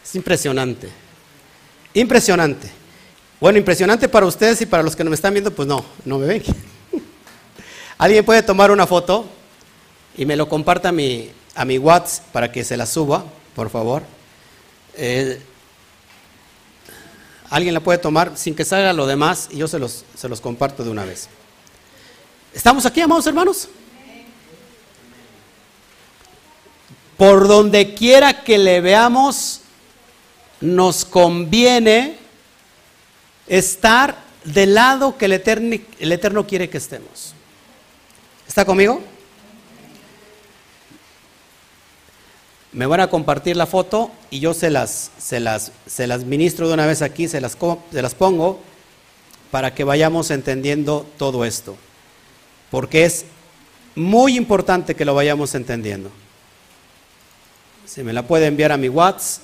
Es impresionante. Impresionante. Bueno, impresionante para ustedes y para los que no me están viendo, pues no, no me ven. ¿Alguien puede tomar una foto y me lo comparta a mi, a mi WhatsApp para que se la suba, por favor? Eh, ¿Alguien la puede tomar sin que salga lo demás y yo se los, se los comparto de una vez? ¿Estamos aquí, amados hermanos? Por donde quiera que le veamos, nos conviene estar del lado que el Eterno, el Eterno quiere que estemos. ¿Está conmigo? Me van a compartir la foto y yo se las, se las, se las ministro de una vez aquí, se las, se las pongo para que vayamos entendiendo todo esto. Porque es muy importante que lo vayamos entendiendo. Si me la puede enviar a mi WhatsApp,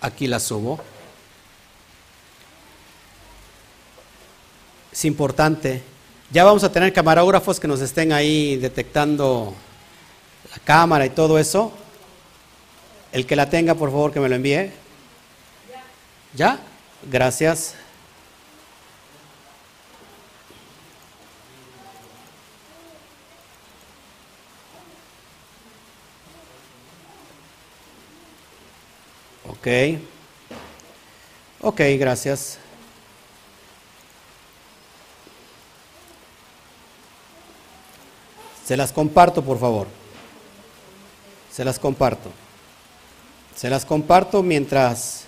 aquí la subo. Es importante. Ya vamos a tener camarógrafos que nos estén ahí detectando la cámara y todo eso. El que la tenga, por favor, que me lo envíe. ¿Ya? Gracias. Ok. Ok, gracias. Se las comparto, por favor. Se las comparto. Se las comparto mientras...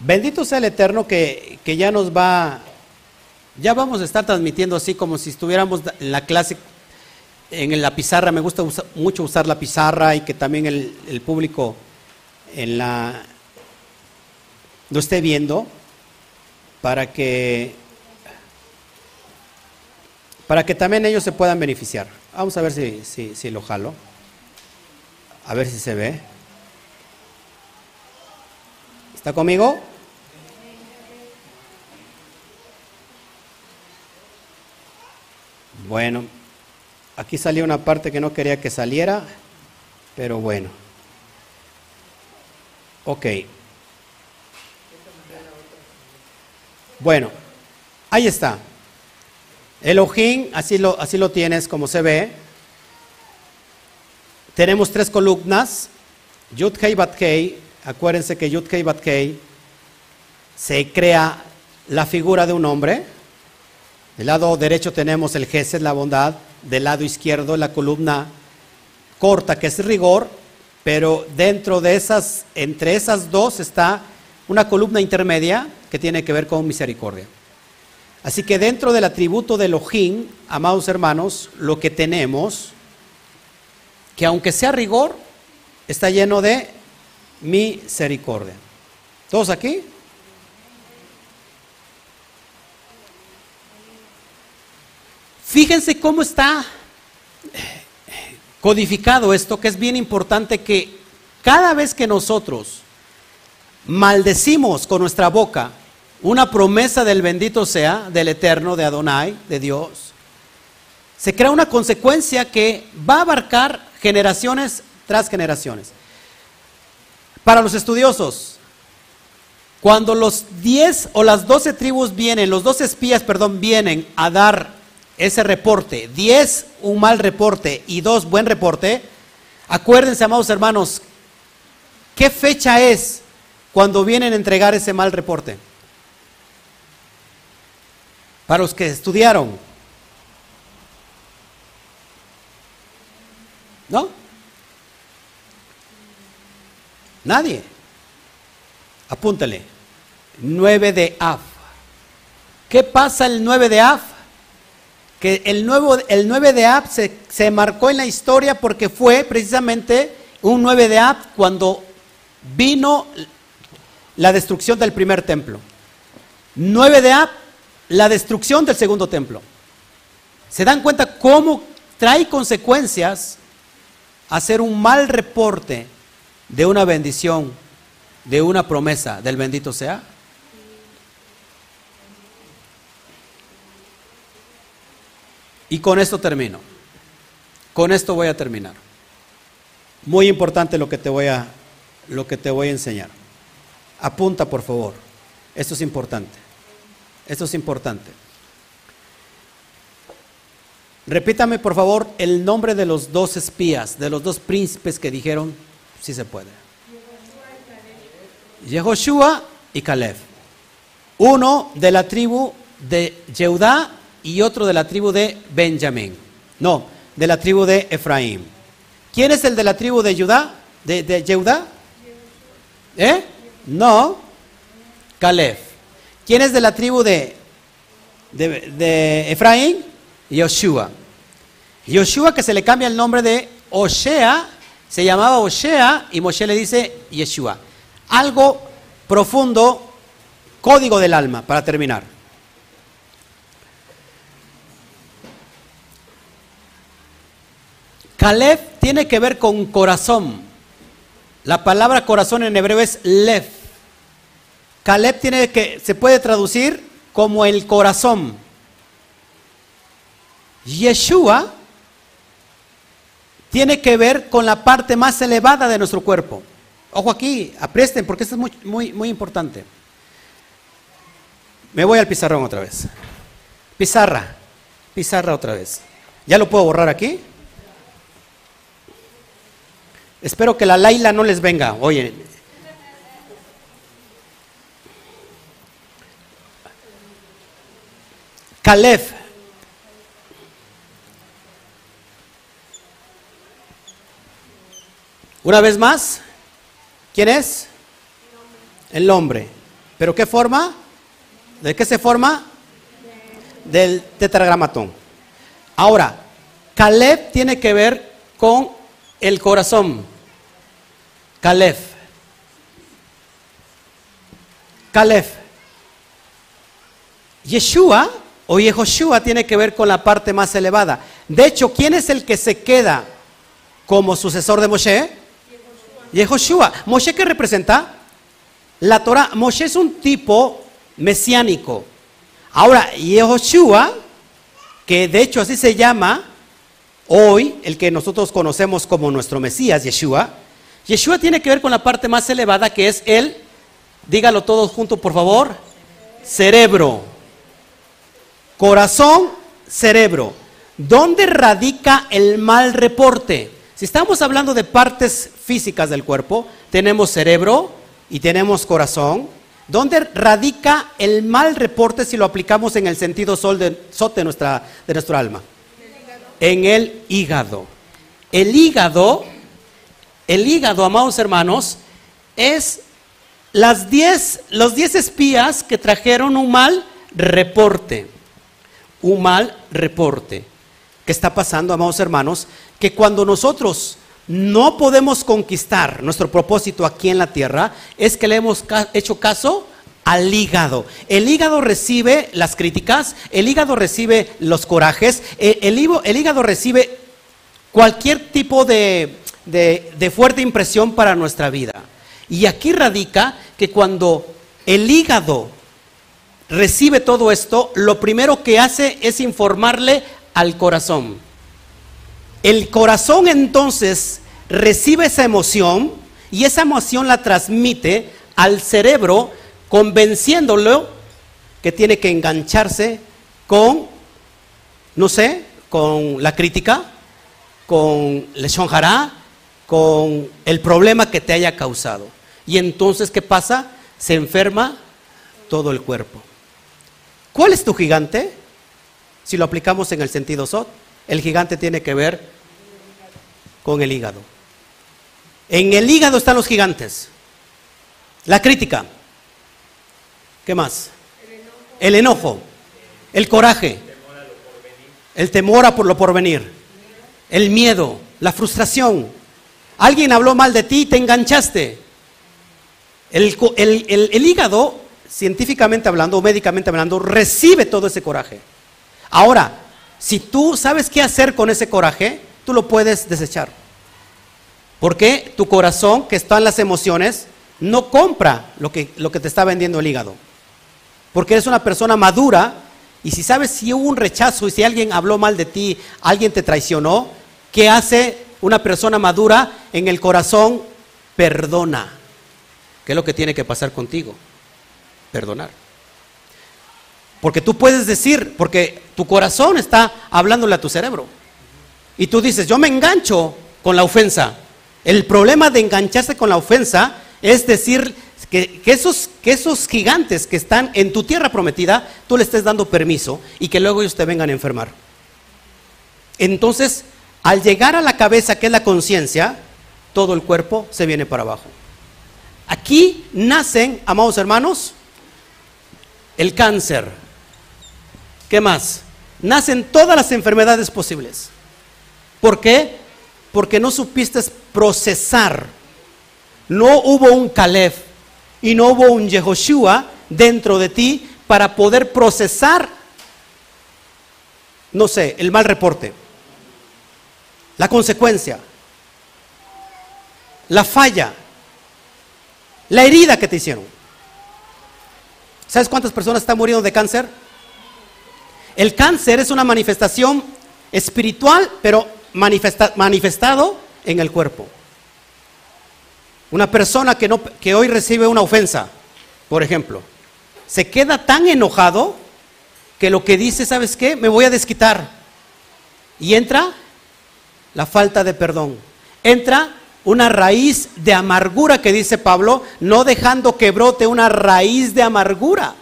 Bendito sea el Eterno que, que ya nos va... Ya vamos a estar transmitiendo así como si estuviéramos en la clase, en la pizarra. Me gusta mucho usar la pizarra y que también el, el público en la, lo esté viendo para que para que también ellos se puedan beneficiar. Vamos a ver si, si, lo jalo. A ver si se ve. ¿Está conmigo? Bueno, aquí salió una parte que no quería que saliera, pero bueno. Ok. Bueno, ahí está. Elohim, así lo, así lo tienes como se ve. Tenemos tres columnas. Yud Kei Bat Kei. Acuérdense que Yud Kei Bat Kei se crea la figura de un hombre. Del lado derecho tenemos el Gesed, la bondad. Del lado izquierdo la columna corta que es rigor. Pero dentro de esas, entre esas dos está una columna intermedia que tiene que ver con misericordia. Así que dentro del atributo de Elohim, amados hermanos, lo que tenemos, que aunque sea rigor, está lleno de misericordia. ¿Todos aquí? Fíjense cómo está codificado esto, que es bien importante que cada vez que nosotros maldecimos con nuestra boca una promesa del bendito sea, del eterno, de Adonai, de Dios, se crea una consecuencia que va a abarcar generaciones tras generaciones. Para los estudiosos, cuando los 10 o las 12 tribus vienen, los 12 espías, perdón, vienen a dar ese reporte, 10 un mal reporte y 2 buen reporte, acuérdense, amados hermanos, ¿qué fecha es cuando vienen a entregar ese mal reporte? Para los que estudiaron. ¿No? Nadie. Apúntale. 9 de Af. ¿Qué pasa el 9 de Af? Que el, nuevo, el 9 de Af se, se, marcó en la historia porque fue precisamente un 9 de Af cuando vino la destrucción del primer templo. 9 de Ab, la destrucción del segundo templo. ¿Se dan cuenta cómo trae consecuencias hacer un mal reporte de una bendición, de una promesa del bendito sea? Y con esto termino. Con esto voy a terminar. Muy importante lo que te voy a lo que te voy a enseñar. Apunta, por favor. Esto es importante. Esto es importante. Repítame, por favor, el nombre de los dos espías, de los dos príncipes que dijeron, si se puede. Yehoshua y Caleb. Uno de la tribu de Jehudá y otro de la tribu de Benjamín. No, de la tribu de Efraín. ¿Quién es el de la tribu de Judá? ¿De, Jehudá? ¿Eh? No, Caleb. ¿Quién es de la tribu de, de, Efraín? Yoshua. Yoshua que se le cambia el nombre de Osea, se llamaba Osea y Moshe le dice Yeshua. Algo profundo, código del alma, para terminar. Caleb tiene que ver con corazón. La palabra corazón en hebreo es lev. Caleb tiene que, se puede traducir como el corazón. Yeshua tiene que ver con la parte más elevada de nuestro cuerpo. Ojo aquí, apresten porque esto es muy, muy, muy importante. Me voy al pizarrón otra vez. Pizarra, pizarra otra vez. ¿Ya lo puedo borrar aquí? Espero que la Laila no les venga. Oye. Caleb. Una vez más. ¿Quién es? El hombre. ¿Pero qué forma? ¿De qué se forma? Del tetragramatón. Ahora, Caleb tiene que ver con el corazón. Caleb. Caleb. Yeshua o Yehoshua tiene que ver con la parte más elevada. De hecho, ¿quién es el que se queda como sucesor de Moshe? Yehoshua. ¿Moshe qué representa? La Torah. Moshe es un tipo mesiánico. Ahora, Yehoshua, que de hecho así se llama, Hoy, el que nosotros conocemos como nuestro Mesías, Yeshua, Yeshua tiene que ver con la parte más elevada que es el, dígalo todos juntos por favor, cerebro. Corazón, cerebro. ¿Dónde radica el mal reporte? Si estamos hablando de partes físicas del cuerpo, tenemos cerebro y tenemos corazón. ¿Dónde radica el mal reporte si lo aplicamos en el sentido sol de, nuestra, nuestro alma? en el hígado. El hígado, el hígado, amados hermanos, es las diez, los diez espías que trajeron un mal reporte. Un mal reporte. ¿Qué está pasando, amados hermanos? Que cuando nosotros no podemos conquistar nuestro propósito aquí en la tierra, es que le hemos hecho caso al hígado. El hígado recibe las críticas, el hígado recibe los corajes, eh, el, hígado recibe cualquier tipo de fuerte impresión para nuestra vida. Y aquí radica que cuando el hígado recibe todo esto, lo primero que hace es informarle al corazón. El corazón entonces recibe esa emoción y esa emoción la transmite al cerebro convenciéndolo que tiene que engancharse con no sé, con la crítica, con el shonjara, con el problema que te haya causado. Y entonces, ¿qué pasa? Se enferma todo el cuerpo. ¿Cuál es tu gigante? Si lo aplicamos en el sentido SOT, el gigante tiene que ver con el hígado. En el hígado están los gigantes. La crítica. ¿Qué más? El enojo, el coraje, el temor a por lo porvenir, el miedo, la frustración. Alguien habló mal de ti y te enganchaste. El, el hígado, científicamente hablando o médicamente hablando, recibe todo ese coraje. Ahora, si tú sabes qué hacer con ese coraje, tú lo puedes desechar. Porque tu corazón, que está en las emociones, no compra lo que, lo que te está vendiendo el hígado. Porque eres una persona madura y si sabes si hubo un rechazo y si alguien habló mal de ti, alguien te traicionó, ¿qué hace una persona madura en el corazón? Perdona. ¿Qué es lo que tiene que pasar contigo? Perdonar. Porque tú puedes decir, porque tu corazón está hablándole a tu cerebro. Y tú dices, yo me engancho con la ofensa. El problema de engancharse con la ofensa es decir que, esos, esos gigantes que están en tu tierra prometida, tú le estés dando permiso y que luego ellos te vengan a enfermar. Entonces, al llegar a la cabeza, que es la conciencia, todo el cuerpo se viene para abajo. Aquí nacen, amados hermanos, el cáncer. ¿Qué más? Nacen todas las enfermedades posibles. ¿Por qué? Porque no supiste procesar. No hubo un Caleb y no hubo un Yehoshua dentro de ti para poder procesar, no sé, el mal reporte, la consecuencia, la falla, la herida que te hicieron. ¿Sabes cuántas personas están muriendo de cáncer? El cáncer es una manifestación espiritual, pero manifestado en el cuerpo. Una persona que, no, que hoy recibe una ofensa, por ejemplo, se queda tan enojado que lo que dice, ¿sabes qué? Me voy a desquitar. Y entra la falta de perdón. Entra una raíz de amargura que dice Pablo, no dejando que brote una raíz de amargura.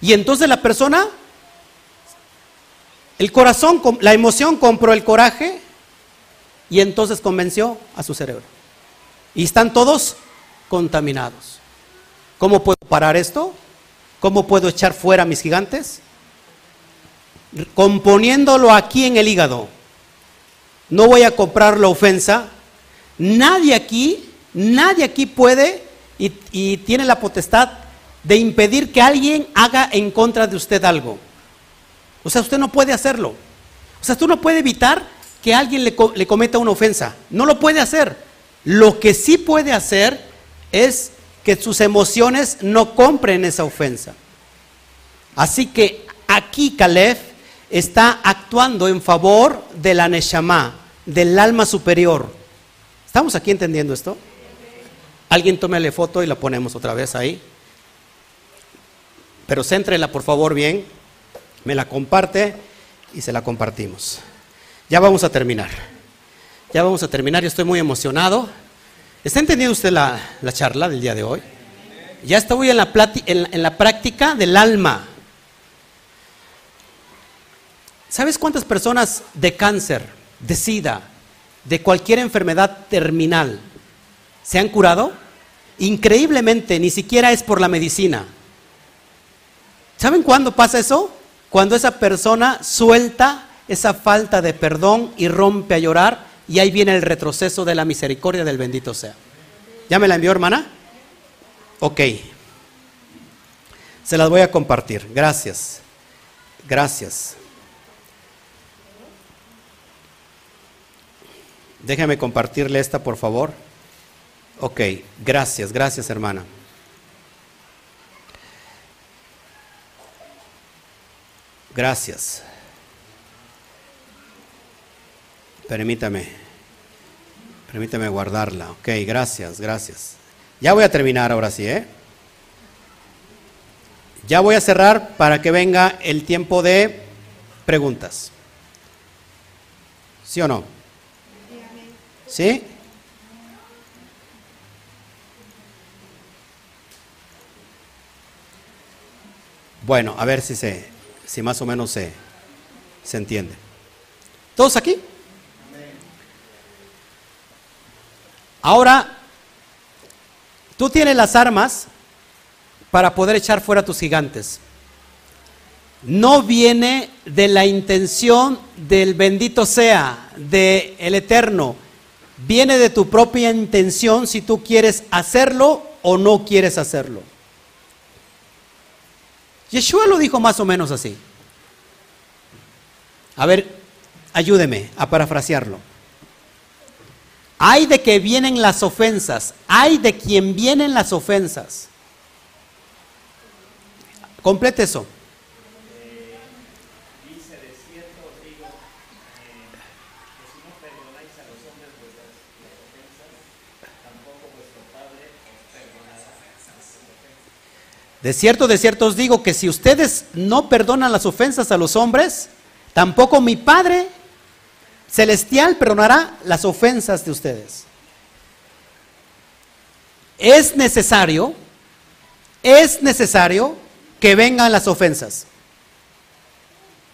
Y entonces la persona, el corazón, la emoción compró el coraje y entonces convenció a su cerebro. Y están todos contaminados. ¿Cómo puedo parar esto? ¿Cómo puedo echar fuera a mis gigantes? Componiéndolo aquí en el hígado. No voy a comprar la ofensa. Nadie aquí, nadie aquí puede y, tiene la potestad de impedir que alguien haga en contra de usted algo. O sea, usted no puede hacerlo. O sea, tú no puede evitar que alguien le, le cometa una ofensa. No lo puede hacer. Lo que sí puede hacer es que sus emociones no compren esa ofensa. Así que aquí Caleb está actuando en favor de la Neshama, del alma superior. ¿Estamos aquí entendiendo esto? Alguien tómele foto y la ponemos otra vez ahí. Pero céntrela por favor bien, me la comparte y se la compartimos. Ya vamos a terminar. Ya vamos a terminar, yo estoy muy emocionado. ¿Está entendiendo usted la, charla del día de hoy? Ya estoy en la, en la práctica del alma. ¿Sabes cuántas personas de cáncer, de sida, de cualquier enfermedad terminal se han curado? Increíblemente, ni siquiera es por la medicina. ¿Saben cuándo pasa eso? Cuando esa persona suelta esa falta de perdón y rompe a llorar y ahí viene el retroceso de la misericordia del bendito sea. ¿Ya me la envió hermana? Ok. Se las voy a compartir. Gracias. Gracias. Déjame compartirle esta, por favor. Ok, gracias, gracias hermana. Gracias. Permítame. Permítame guardarla. Ok, gracias, gracias. Ya voy a terminar ahora sí, ¿eh? Ya voy a cerrar para que venga el tiempo de preguntas. ¿Sí o no? ¿Sí? Bueno, a ver si se, si más o menos se, se entiende. ¿Todos aquí? Ahora, tú tienes las armas para poder echar fuera a tus gigantes. No viene de la intención del bendito sea, del el eterno. Viene de tu propia intención si tú quieres hacerlo o no quieres hacerlo. Yeshua lo dijo más o menos así. A ver, ayúdeme a parafrasearlo. Hay de que vienen las ofensas, hay de quien vienen las ofensas. Complete eso. De cierto, de cierto os digo que si ustedes no perdonan las ofensas a los hombres, tampoco mi Padre celestial perdonará las ofensas de ustedes. Es necesario, es necesario que vengan las ofensas.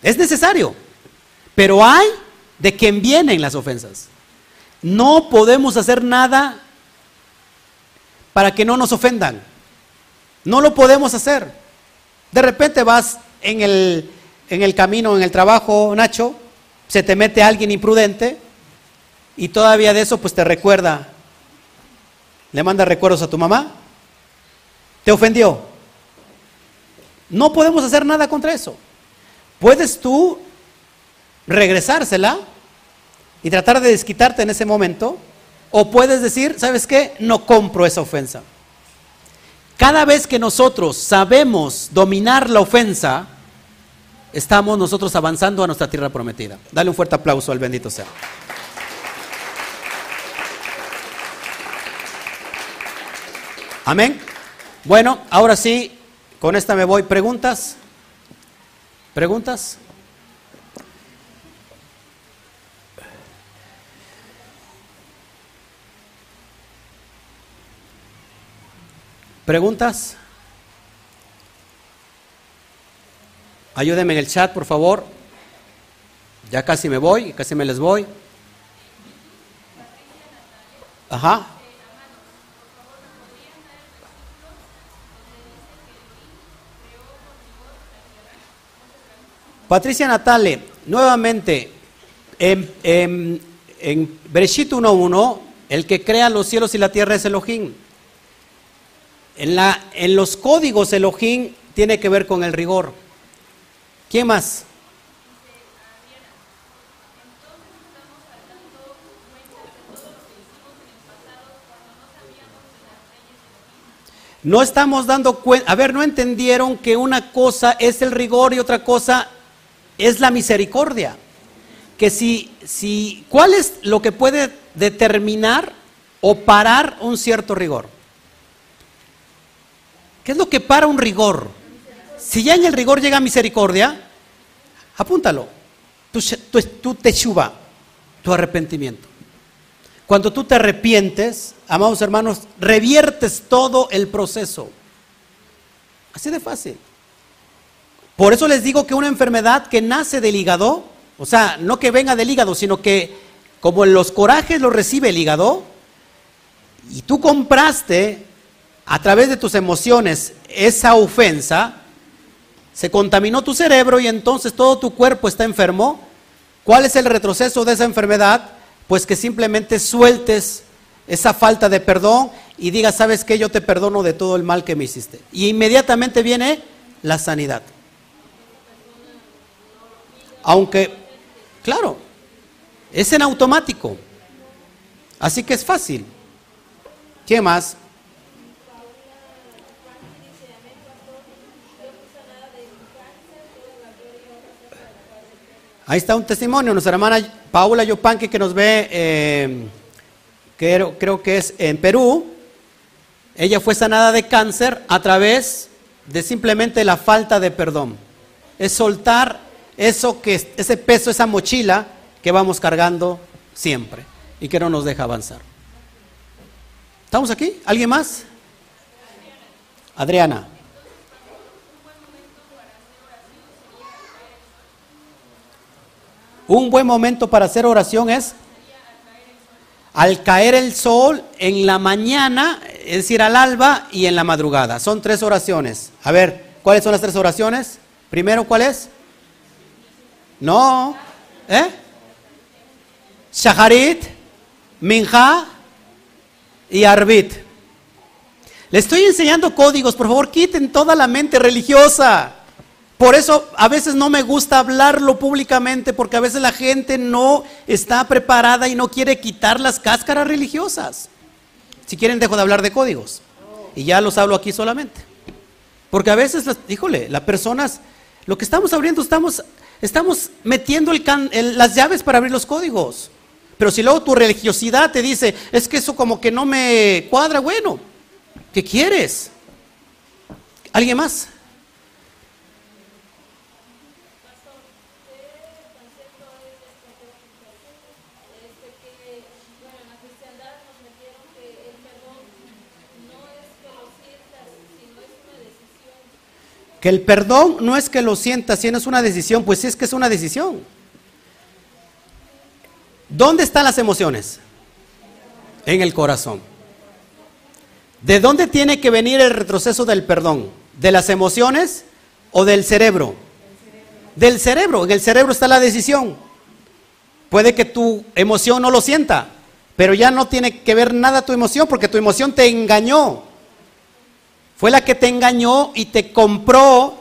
Es necesario. Pero hay de quien vienen las ofensas. No podemos hacer nada para que no nos ofendan. No lo podemos hacer. De repente vas en el, en el camino, en el trabajo, Nacho, se te mete alguien imprudente y todavía de eso pues te recuerda, le manda recuerdos a tu mamá, te ofendió. No podemos hacer nada contra eso. Puedes tú regresársela y tratar de desquitarte en ese momento, o puedes decir, ¿sabes qué? No compro esa ofensa. Cada vez que nosotros sabemos dominar la ofensa, estamos nosotros avanzando a nuestra tierra prometida. Dale un fuerte aplauso al bendito sea. Amén. Bueno, ahora sí, con esta me voy. ¿Preguntas? ¿Preguntas? ¿Preguntas? Ayúdenme en el chat, por favor. Ya casi me voy, casi me les voy. Ajá. Patricia Natale, nuevamente, en, en, en Bereshit 1.1, el que crea los cielos y la tierra es Elohim. En, la, en los códigos Elohim tiene que ver con el rigor. ¿Quién más? No estamos dando cuenta, a ver, no entendieron que una cosa es el rigor y otra cosa es la misericordia. Que si, si, ¿cuál es lo que puede determinar o parar un cierto rigor? ¿Qué es lo que para un rigor? Si ya en el rigor llega misericordia, apúntalo. Tu, tu, tu tu arrepentimiento. Cuando tú te arrepientes, amados hermanos, reviertes todo el proceso. Así de fácil. Por eso les digo que una enfermedad que nace del hígado, o sea, no que venga del hígado, sino que como los corajes los recibe el hígado, y tú compraste a través de tus emociones esa ofensa, se contaminó tu cerebro y entonces todo tu cuerpo está enfermo. ¿Cuál es el retroceso de esa enfermedad? Pues que simplemente sueltes esa falta de perdón y digas, ¿sabes qué? Yo te perdono de todo el mal que me hiciste. Y inmediatamente viene la sanidad. Aunque, claro, es en automático. Así que es fácil. ¿Qué más? Ahí está un testimonio, nuestra hermana Paula Yopanque que nos ve, eh, creo, creo que es en Perú. Ella fue sanada de cáncer a través de simplemente la falta de perdón. Es soltar eso que ese peso, esa mochila que vamos cargando siempre y que no nos deja avanzar. ¿Estamos aquí? ¿Alguien más? Adriana. Un buen momento para hacer oración es al caer el sol en la mañana, es decir, al alba y en la madrugada. Son tres oraciones. A ver, ¿cuáles son las tres oraciones? Primero, ¿cuál es? No. ¿Eh? Shaharit, Minja y Arbit. Le estoy enseñando códigos, por favor, quiten toda la mente religiosa. Por eso a veces no me gusta hablarlo públicamente porque a veces la gente no está preparada y no quiere quitar las cáscaras religiosas. Si quieren dejo de hablar de códigos y ya los hablo aquí solamente. Porque a veces, las, híjole, las personas, lo que estamos abriendo, estamos, estamos metiendo las llaves para abrir los códigos. Pero si luego tu religiosidad te dice, es que eso como que no me cuadra, bueno, ¿qué quieres? ¿Alguien más? Que el perdón no es que lo sientas, sino es una decisión, pues sí es que es una decisión. ¿Dónde están las emociones? En el corazón. ¿De dónde tiene que venir el retroceso del perdón? ¿De las emociones o del cerebro? Del cerebro. En el cerebro está la decisión. Puede que tu emoción no lo sienta, pero ya no tiene que ver nada tu emoción porque tu emoción te engañó. Fue la que te engañó y te compró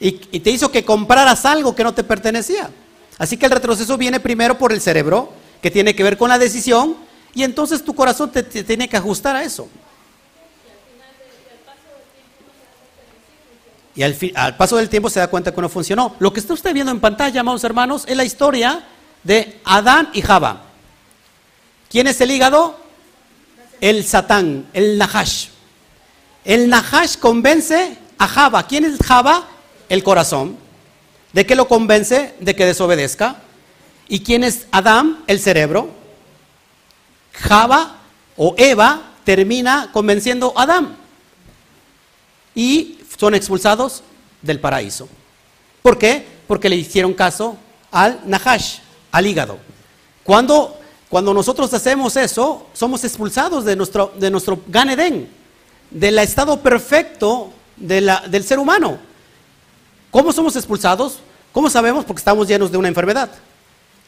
y, te hizo que compraras algo que no te pertenecía. Así que el retroceso viene primero por el cerebro, que tiene que ver con la decisión, y entonces tu corazón te, tiene que ajustar a eso. Y al, al, paso del tiempo se da cuenta que no funcionó. Lo que está usted viendo en pantalla, amados hermanos, es la historia de Adán y Java. ¿Quién es el hígado? El Satán, el Nahash. El Nahash convence a Java. ¿Quién es Java? El corazón. ¿De qué lo convence? De que desobedezca. ¿Y quién es Adán? El cerebro. Java o Eva termina convenciendo a Adán. Y son expulsados del paraíso. ¿Por qué? Porque le hicieron caso al Nahash, al hígado. Cuando, cuando nosotros hacemos eso, somos expulsados de nuestro, de nuestro Gan del estado perfecto del ser humano. ¿Cómo somos expulsados? ¿Cómo sabemos? Porque estamos llenos de una enfermedad.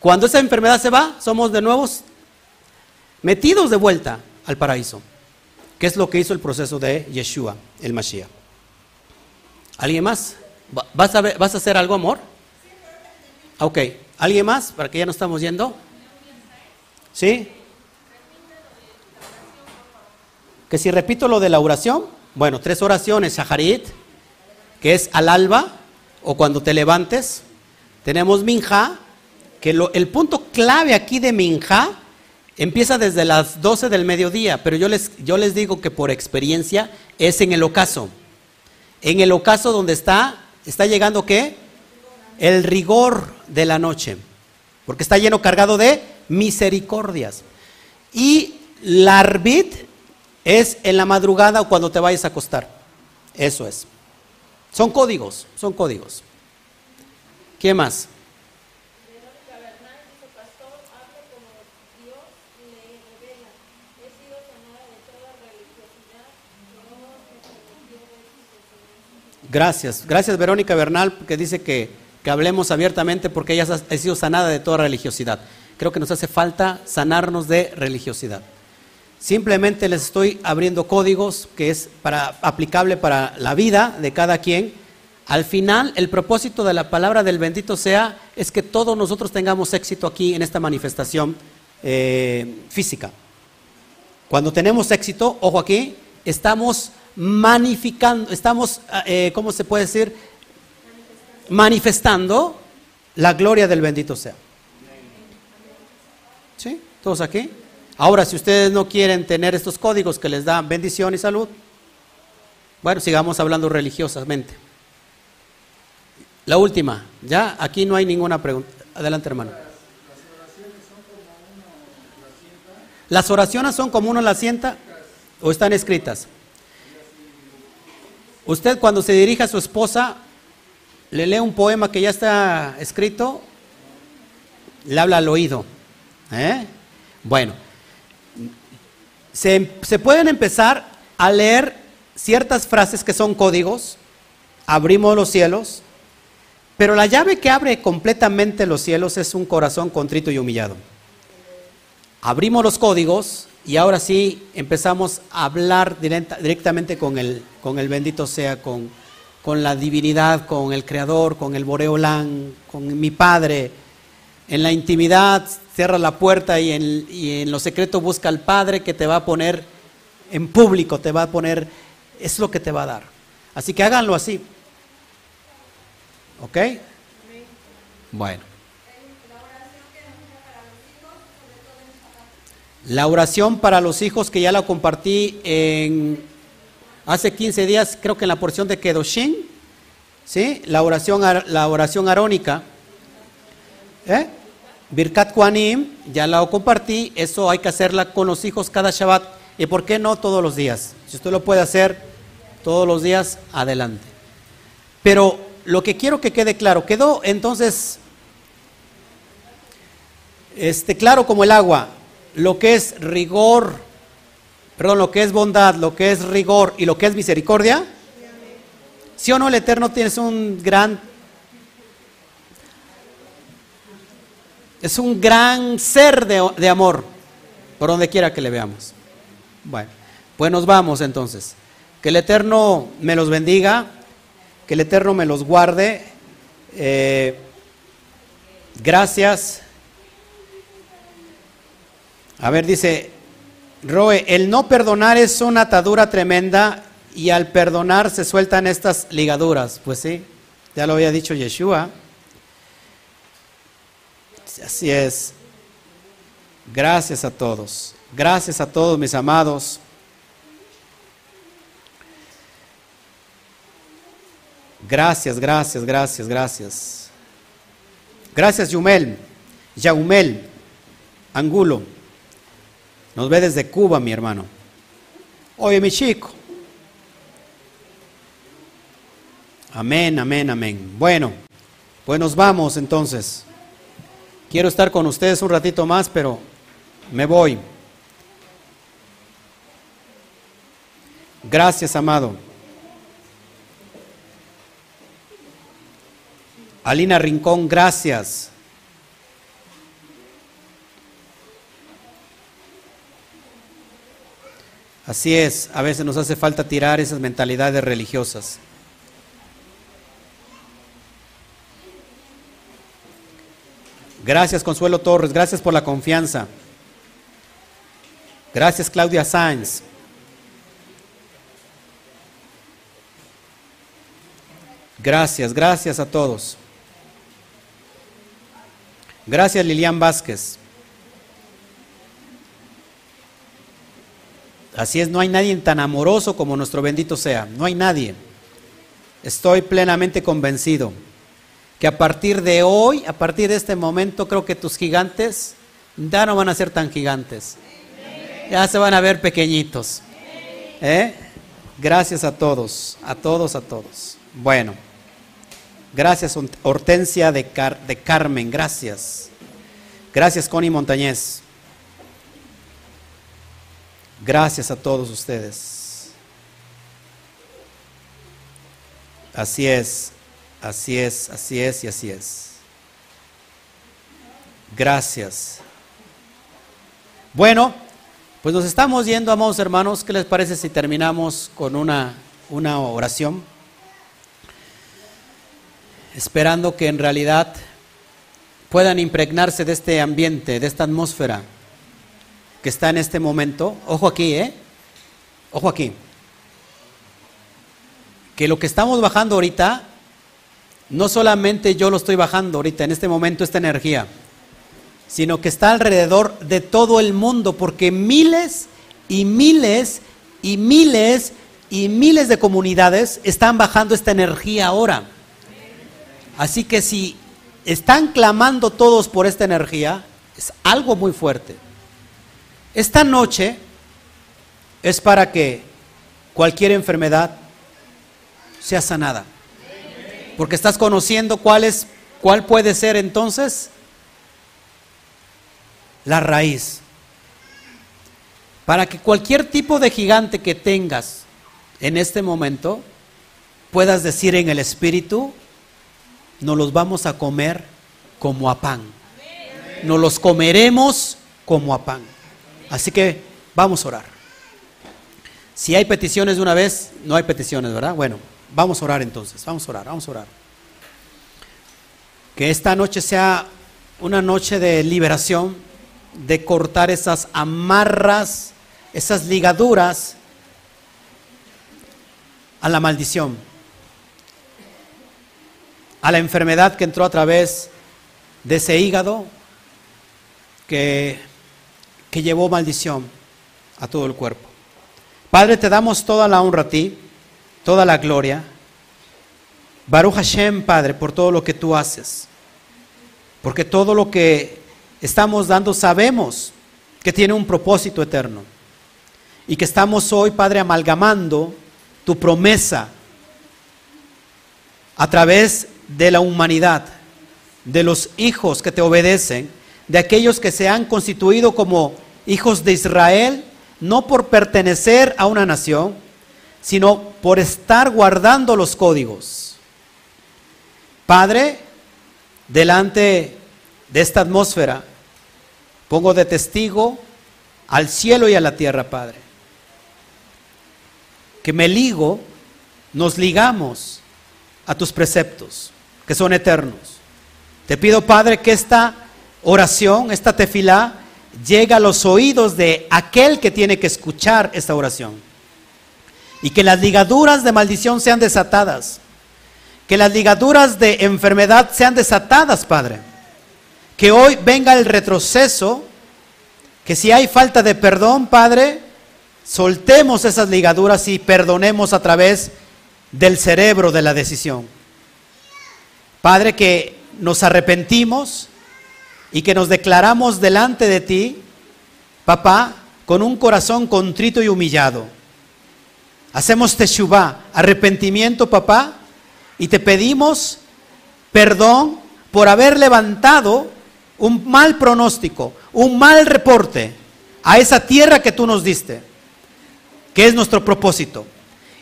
Cuando esa enfermedad se va, somos de nuevo metidos de vuelta al paraíso. ¿Qué es lo que hizo el proceso de Yeshua, el Mashiach? ¿Alguien más? ¿Vas a, ¿Vas a hacer algo, amor? Ok. ¿Alguien más? Para que ya no estamos yendo. ¿Sí? Que si repito lo de la oración, bueno, tres oraciones, Shaharit, que es al alba o cuando te levantes. Tenemos Minja, que el punto clave aquí de Minja empieza desde las 12 del mediodía, pero yo les, yo les digo que por experiencia es en el ocaso. En el ocaso donde está, está llegando qué? El rigor de la noche, porque está lleno cargado de misericordias. Y la es en la madrugada o cuando te vayas a acostar. Eso es. Son códigos, son códigos. ¿Qué más? Gracias, gracias Verónica Bernal que dice que, que hablemos abiertamente porque ella ha sido sanada de toda religiosidad. Creo que nos hace falta sanarnos de religiosidad. Simplemente les estoy abriendo códigos que es para, aplicable para la vida de cada quien. Al final, el propósito de la palabra del bendito sea es que todos nosotros tengamos éxito aquí en esta manifestación eh, física. Cuando tenemos éxito, ojo aquí, estamos magnificando, estamos, eh, ¿cómo se puede decir? Manifestando la gloria del bendito sea. ¿Sí? ¿Todos aquí? Ahora, si ustedes no quieren tener estos códigos que les dan bendición y salud, bueno, sigamos hablando religiosamente. La última, ya aquí no hay ninguna pregunta. Adelante, hermano. ¿Las oraciones son como uno las sienta o están escritas? Usted cuando se dirige a su esposa, le lee un poema que ya está escrito, le habla al oído. ¿eh? Bueno, se, pueden empezar a leer ciertas frases que son códigos, abrimos los cielos, pero la llave que abre completamente los cielos es un corazón contrito y humillado. Abrimos los códigos y ahora sí empezamos a hablar directamente con el, con el bendito sea, con, con la divinidad, con el Creador, con el Boreolán, con mi Padre. En la intimidad cierra la puerta y en, lo secreto busca al Padre que te va a poner en público, te va a poner, es lo que te va a dar. Así que háganlo así. ¿Ok? Bueno. La oración para los hijos que ya la compartí en hace 15 días, creo que en la porción de Kedoshin, ¿sí? La oración, la oración arónica. ¿Eh? Birkat Kuanim, ya la compartí, eso hay que hacerla con los hijos cada Shabbat. ¿Y por qué no todos los días? Si usted lo puede hacer todos los días, adelante. Pero lo que quiero que quede claro, quedó entonces este claro como el agua lo que es rigor, perdón, lo que es bondad, lo que es rigor y lo que es misericordia? ¿Sí o no el Eterno tienes un gran... Es un gran ser de, de amor, por donde quiera que le veamos. Bueno, pues nos vamos entonces. Que el Eterno me los bendiga, que el Eterno me los guarde. Eh, gracias. A ver, dice Roe, el no perdonar es una atadura tremenda y al perdonar se sueltan estas ligaduras. Pues sí, ya lo había dicho Yeshua. Así es. Gracias a todos. Gracias a todos mis amados. Gracias, gracias, gracias, gracias. Gracias, Yumel. Yaumel. Angulo. Nos ve desde Cuba, mi hermano. Oye, mi chico. Amén, amén, amén. Bueno, pues nos vamos entonces. Quiero estar con ustedes un ratito más, pero me voy. Gracias, amado. Alina Rincón, gracias. Así es, a veces nos hace falta tirar esas mentalidades religiosas. Gracias Consuelo Torres, gracias por la confianza. Gracias Claudia Sáenz. Gracias, gracias a todos. Gracias Lilian Vázquez. Así es, no hay nadie tan amoroso como nuestro bendito sea, no hay nadie. Estoy plenamente convencido que a partir de hoy, a partir de este momento, creo que tus gigantes ya no van a ser tan gigantes. Ya se van a ver pequeñitos. ¿Eh? Gracias a todos, a todos, a todos. Bueno, gracias Hortensia de, de Carmen, gracias. Gracias Connie Montañez. Gracias a todos ustedes. Así es, así es, así es y así es. Gracias. Bueno, pues nos estamos yendo, amados hermanos. ¿Qué les parece si terminamos con una, una oración? Esperando que en realidad puedan impregnarse de este ambiente, de esta atmósfera que está en este momento, ojo aquí, ¿eh? Ojo aquí. Que lo que estamos bajando ahorita, no solamente yo lo estoy bajando ahorita, en este momento, esta energía, sino que está alrededor de todo el mundo, porque miles y miles y miles y miles de comunidades están bajando esta energía ahora. Así que si están clamando todos por esta energía, es algo muy fuerte. Esta noche es para que cualquier enfermedad sea sanada. Porque estás conociendo cuál es cuál puede ser entonces la raíz. Para que cualquier tipo de gigante que tengas en este momento puedas decir en el espíritu, nos los vamos a comer como a pan. Nos los comeremos como a pan. Así que vamos a orar. Si hay peticiones de una vez, no hay peticiones, ¿verdad? Bueno, vamos a orar entonces, vamos a orar, vamos a orar. Que esta noche sea una noche de liberación, de cortar esas amarras, esas ligaduras a la maldición, a la enfermedad que entró a través de ese hígado que, que llevó maldición a todo el cuerpo. Padre, te damos toda la honra a ti, toda la gloria. Baruch Hashem, Padre, por todo lo que tú haces. Porque todo lo que estamos dando sabemos que tiene un propósito eterno. Y que estamos hoy, Padre, amalgamando tu promesa a través de la humanidad, de los hijos que te obedecen, de aquellos que se han constituido como hijos de Israel no por pertenecer a una nación, sino por estar guardando los códigos. Padre, delante de esta atmósfera, pongo de testigo al cielo y a la tierra, Padre, que me ligo, nos ligamos a tus preceptos, que son eternos. Te pido, Padre, que esta oración, esta tefilá, llega a los oídos de aquel que tiene que escuchar esta oración. Y que las ligaduras de maldición sean desatadas. Que las ligaduras de enfermedad sean desatadas, Padre. Que hoy venga el retroceso. Que si hay falta de perdón, Padre, soltemos esas ligaduras y perdonemos a través del cerebro de la decisión. Padre, que nos arrepentimos y que nos declaramos delante de ti, papá, con un corazón contrito y humillado. Hacemos teshuvah, arrepentimiento, papá, y te pedimos perdón por haber levantado un mal pronóstico, un mal reporte a esa tierra que tú nos diste, que es nuestro propósito.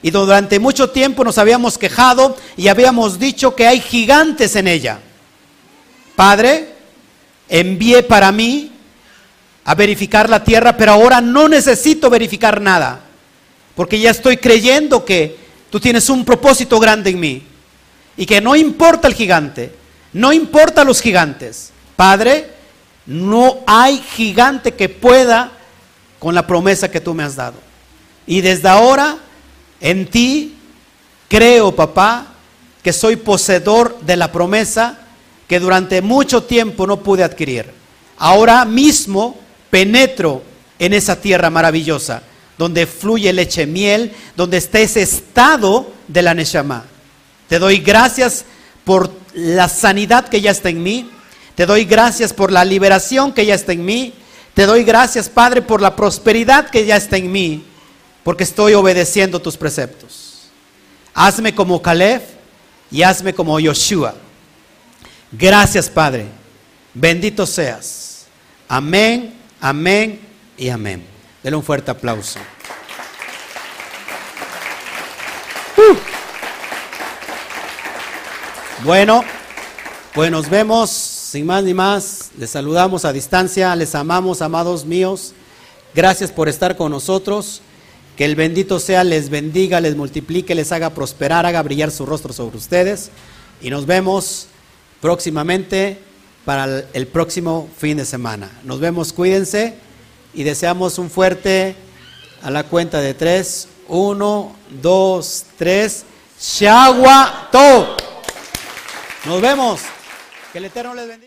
Y durante mucho tiempo nos habíamos quejado y habíamos dicho que hay gigantes en ella. Padre, envié para mí a verificar la tierra, pero ahora no necesito verificar nada, porque ya estoy creyendo que tú tienes un propósito grande en mí y que no importa el gigante, no importa los gigantes. Padre, no hay gigante que pueda con la promesa que tú me has dado. Y desde ahora, en ti, creo, papá, que soy poseedor de la promesa que durante mucho tiempo no pude adquirir. Ahora mismo penetro en esa tierra maravillosa, donde fluye leche miel, donde está ese estado de la Neshama. Te doy gracias por la sanidad que ya está en mí. Te doy gracias por la liberación que ya está en mí. Te doy gracias, Padre, por la prosperidad que ya está en mí, porque estoy obedeciendo tus preceptos. Hazme como Caleb y hazme como Yoshua. Gracias, Padre. Bendito seas. Amén, amén y amén. Denle un fuerte aplauso. Uh. Bueno, pues nos vemos sin más ni más. Les saludamos a distancia, les amamos, amados míos. Gracias por estar con nosotros. Que el bendito sea, les bendiga, les multiplique, les haga prosperar, haga brillar su rostro sobre ustedes. Y nos vemos próximamente para el próximo fin de semana. Nos vemos, cuídense y deseamos un fuerte a la cuenta de tres. Uno, dos, tres. Shagua To. Nos vemos. Que el Eterno les bendiga.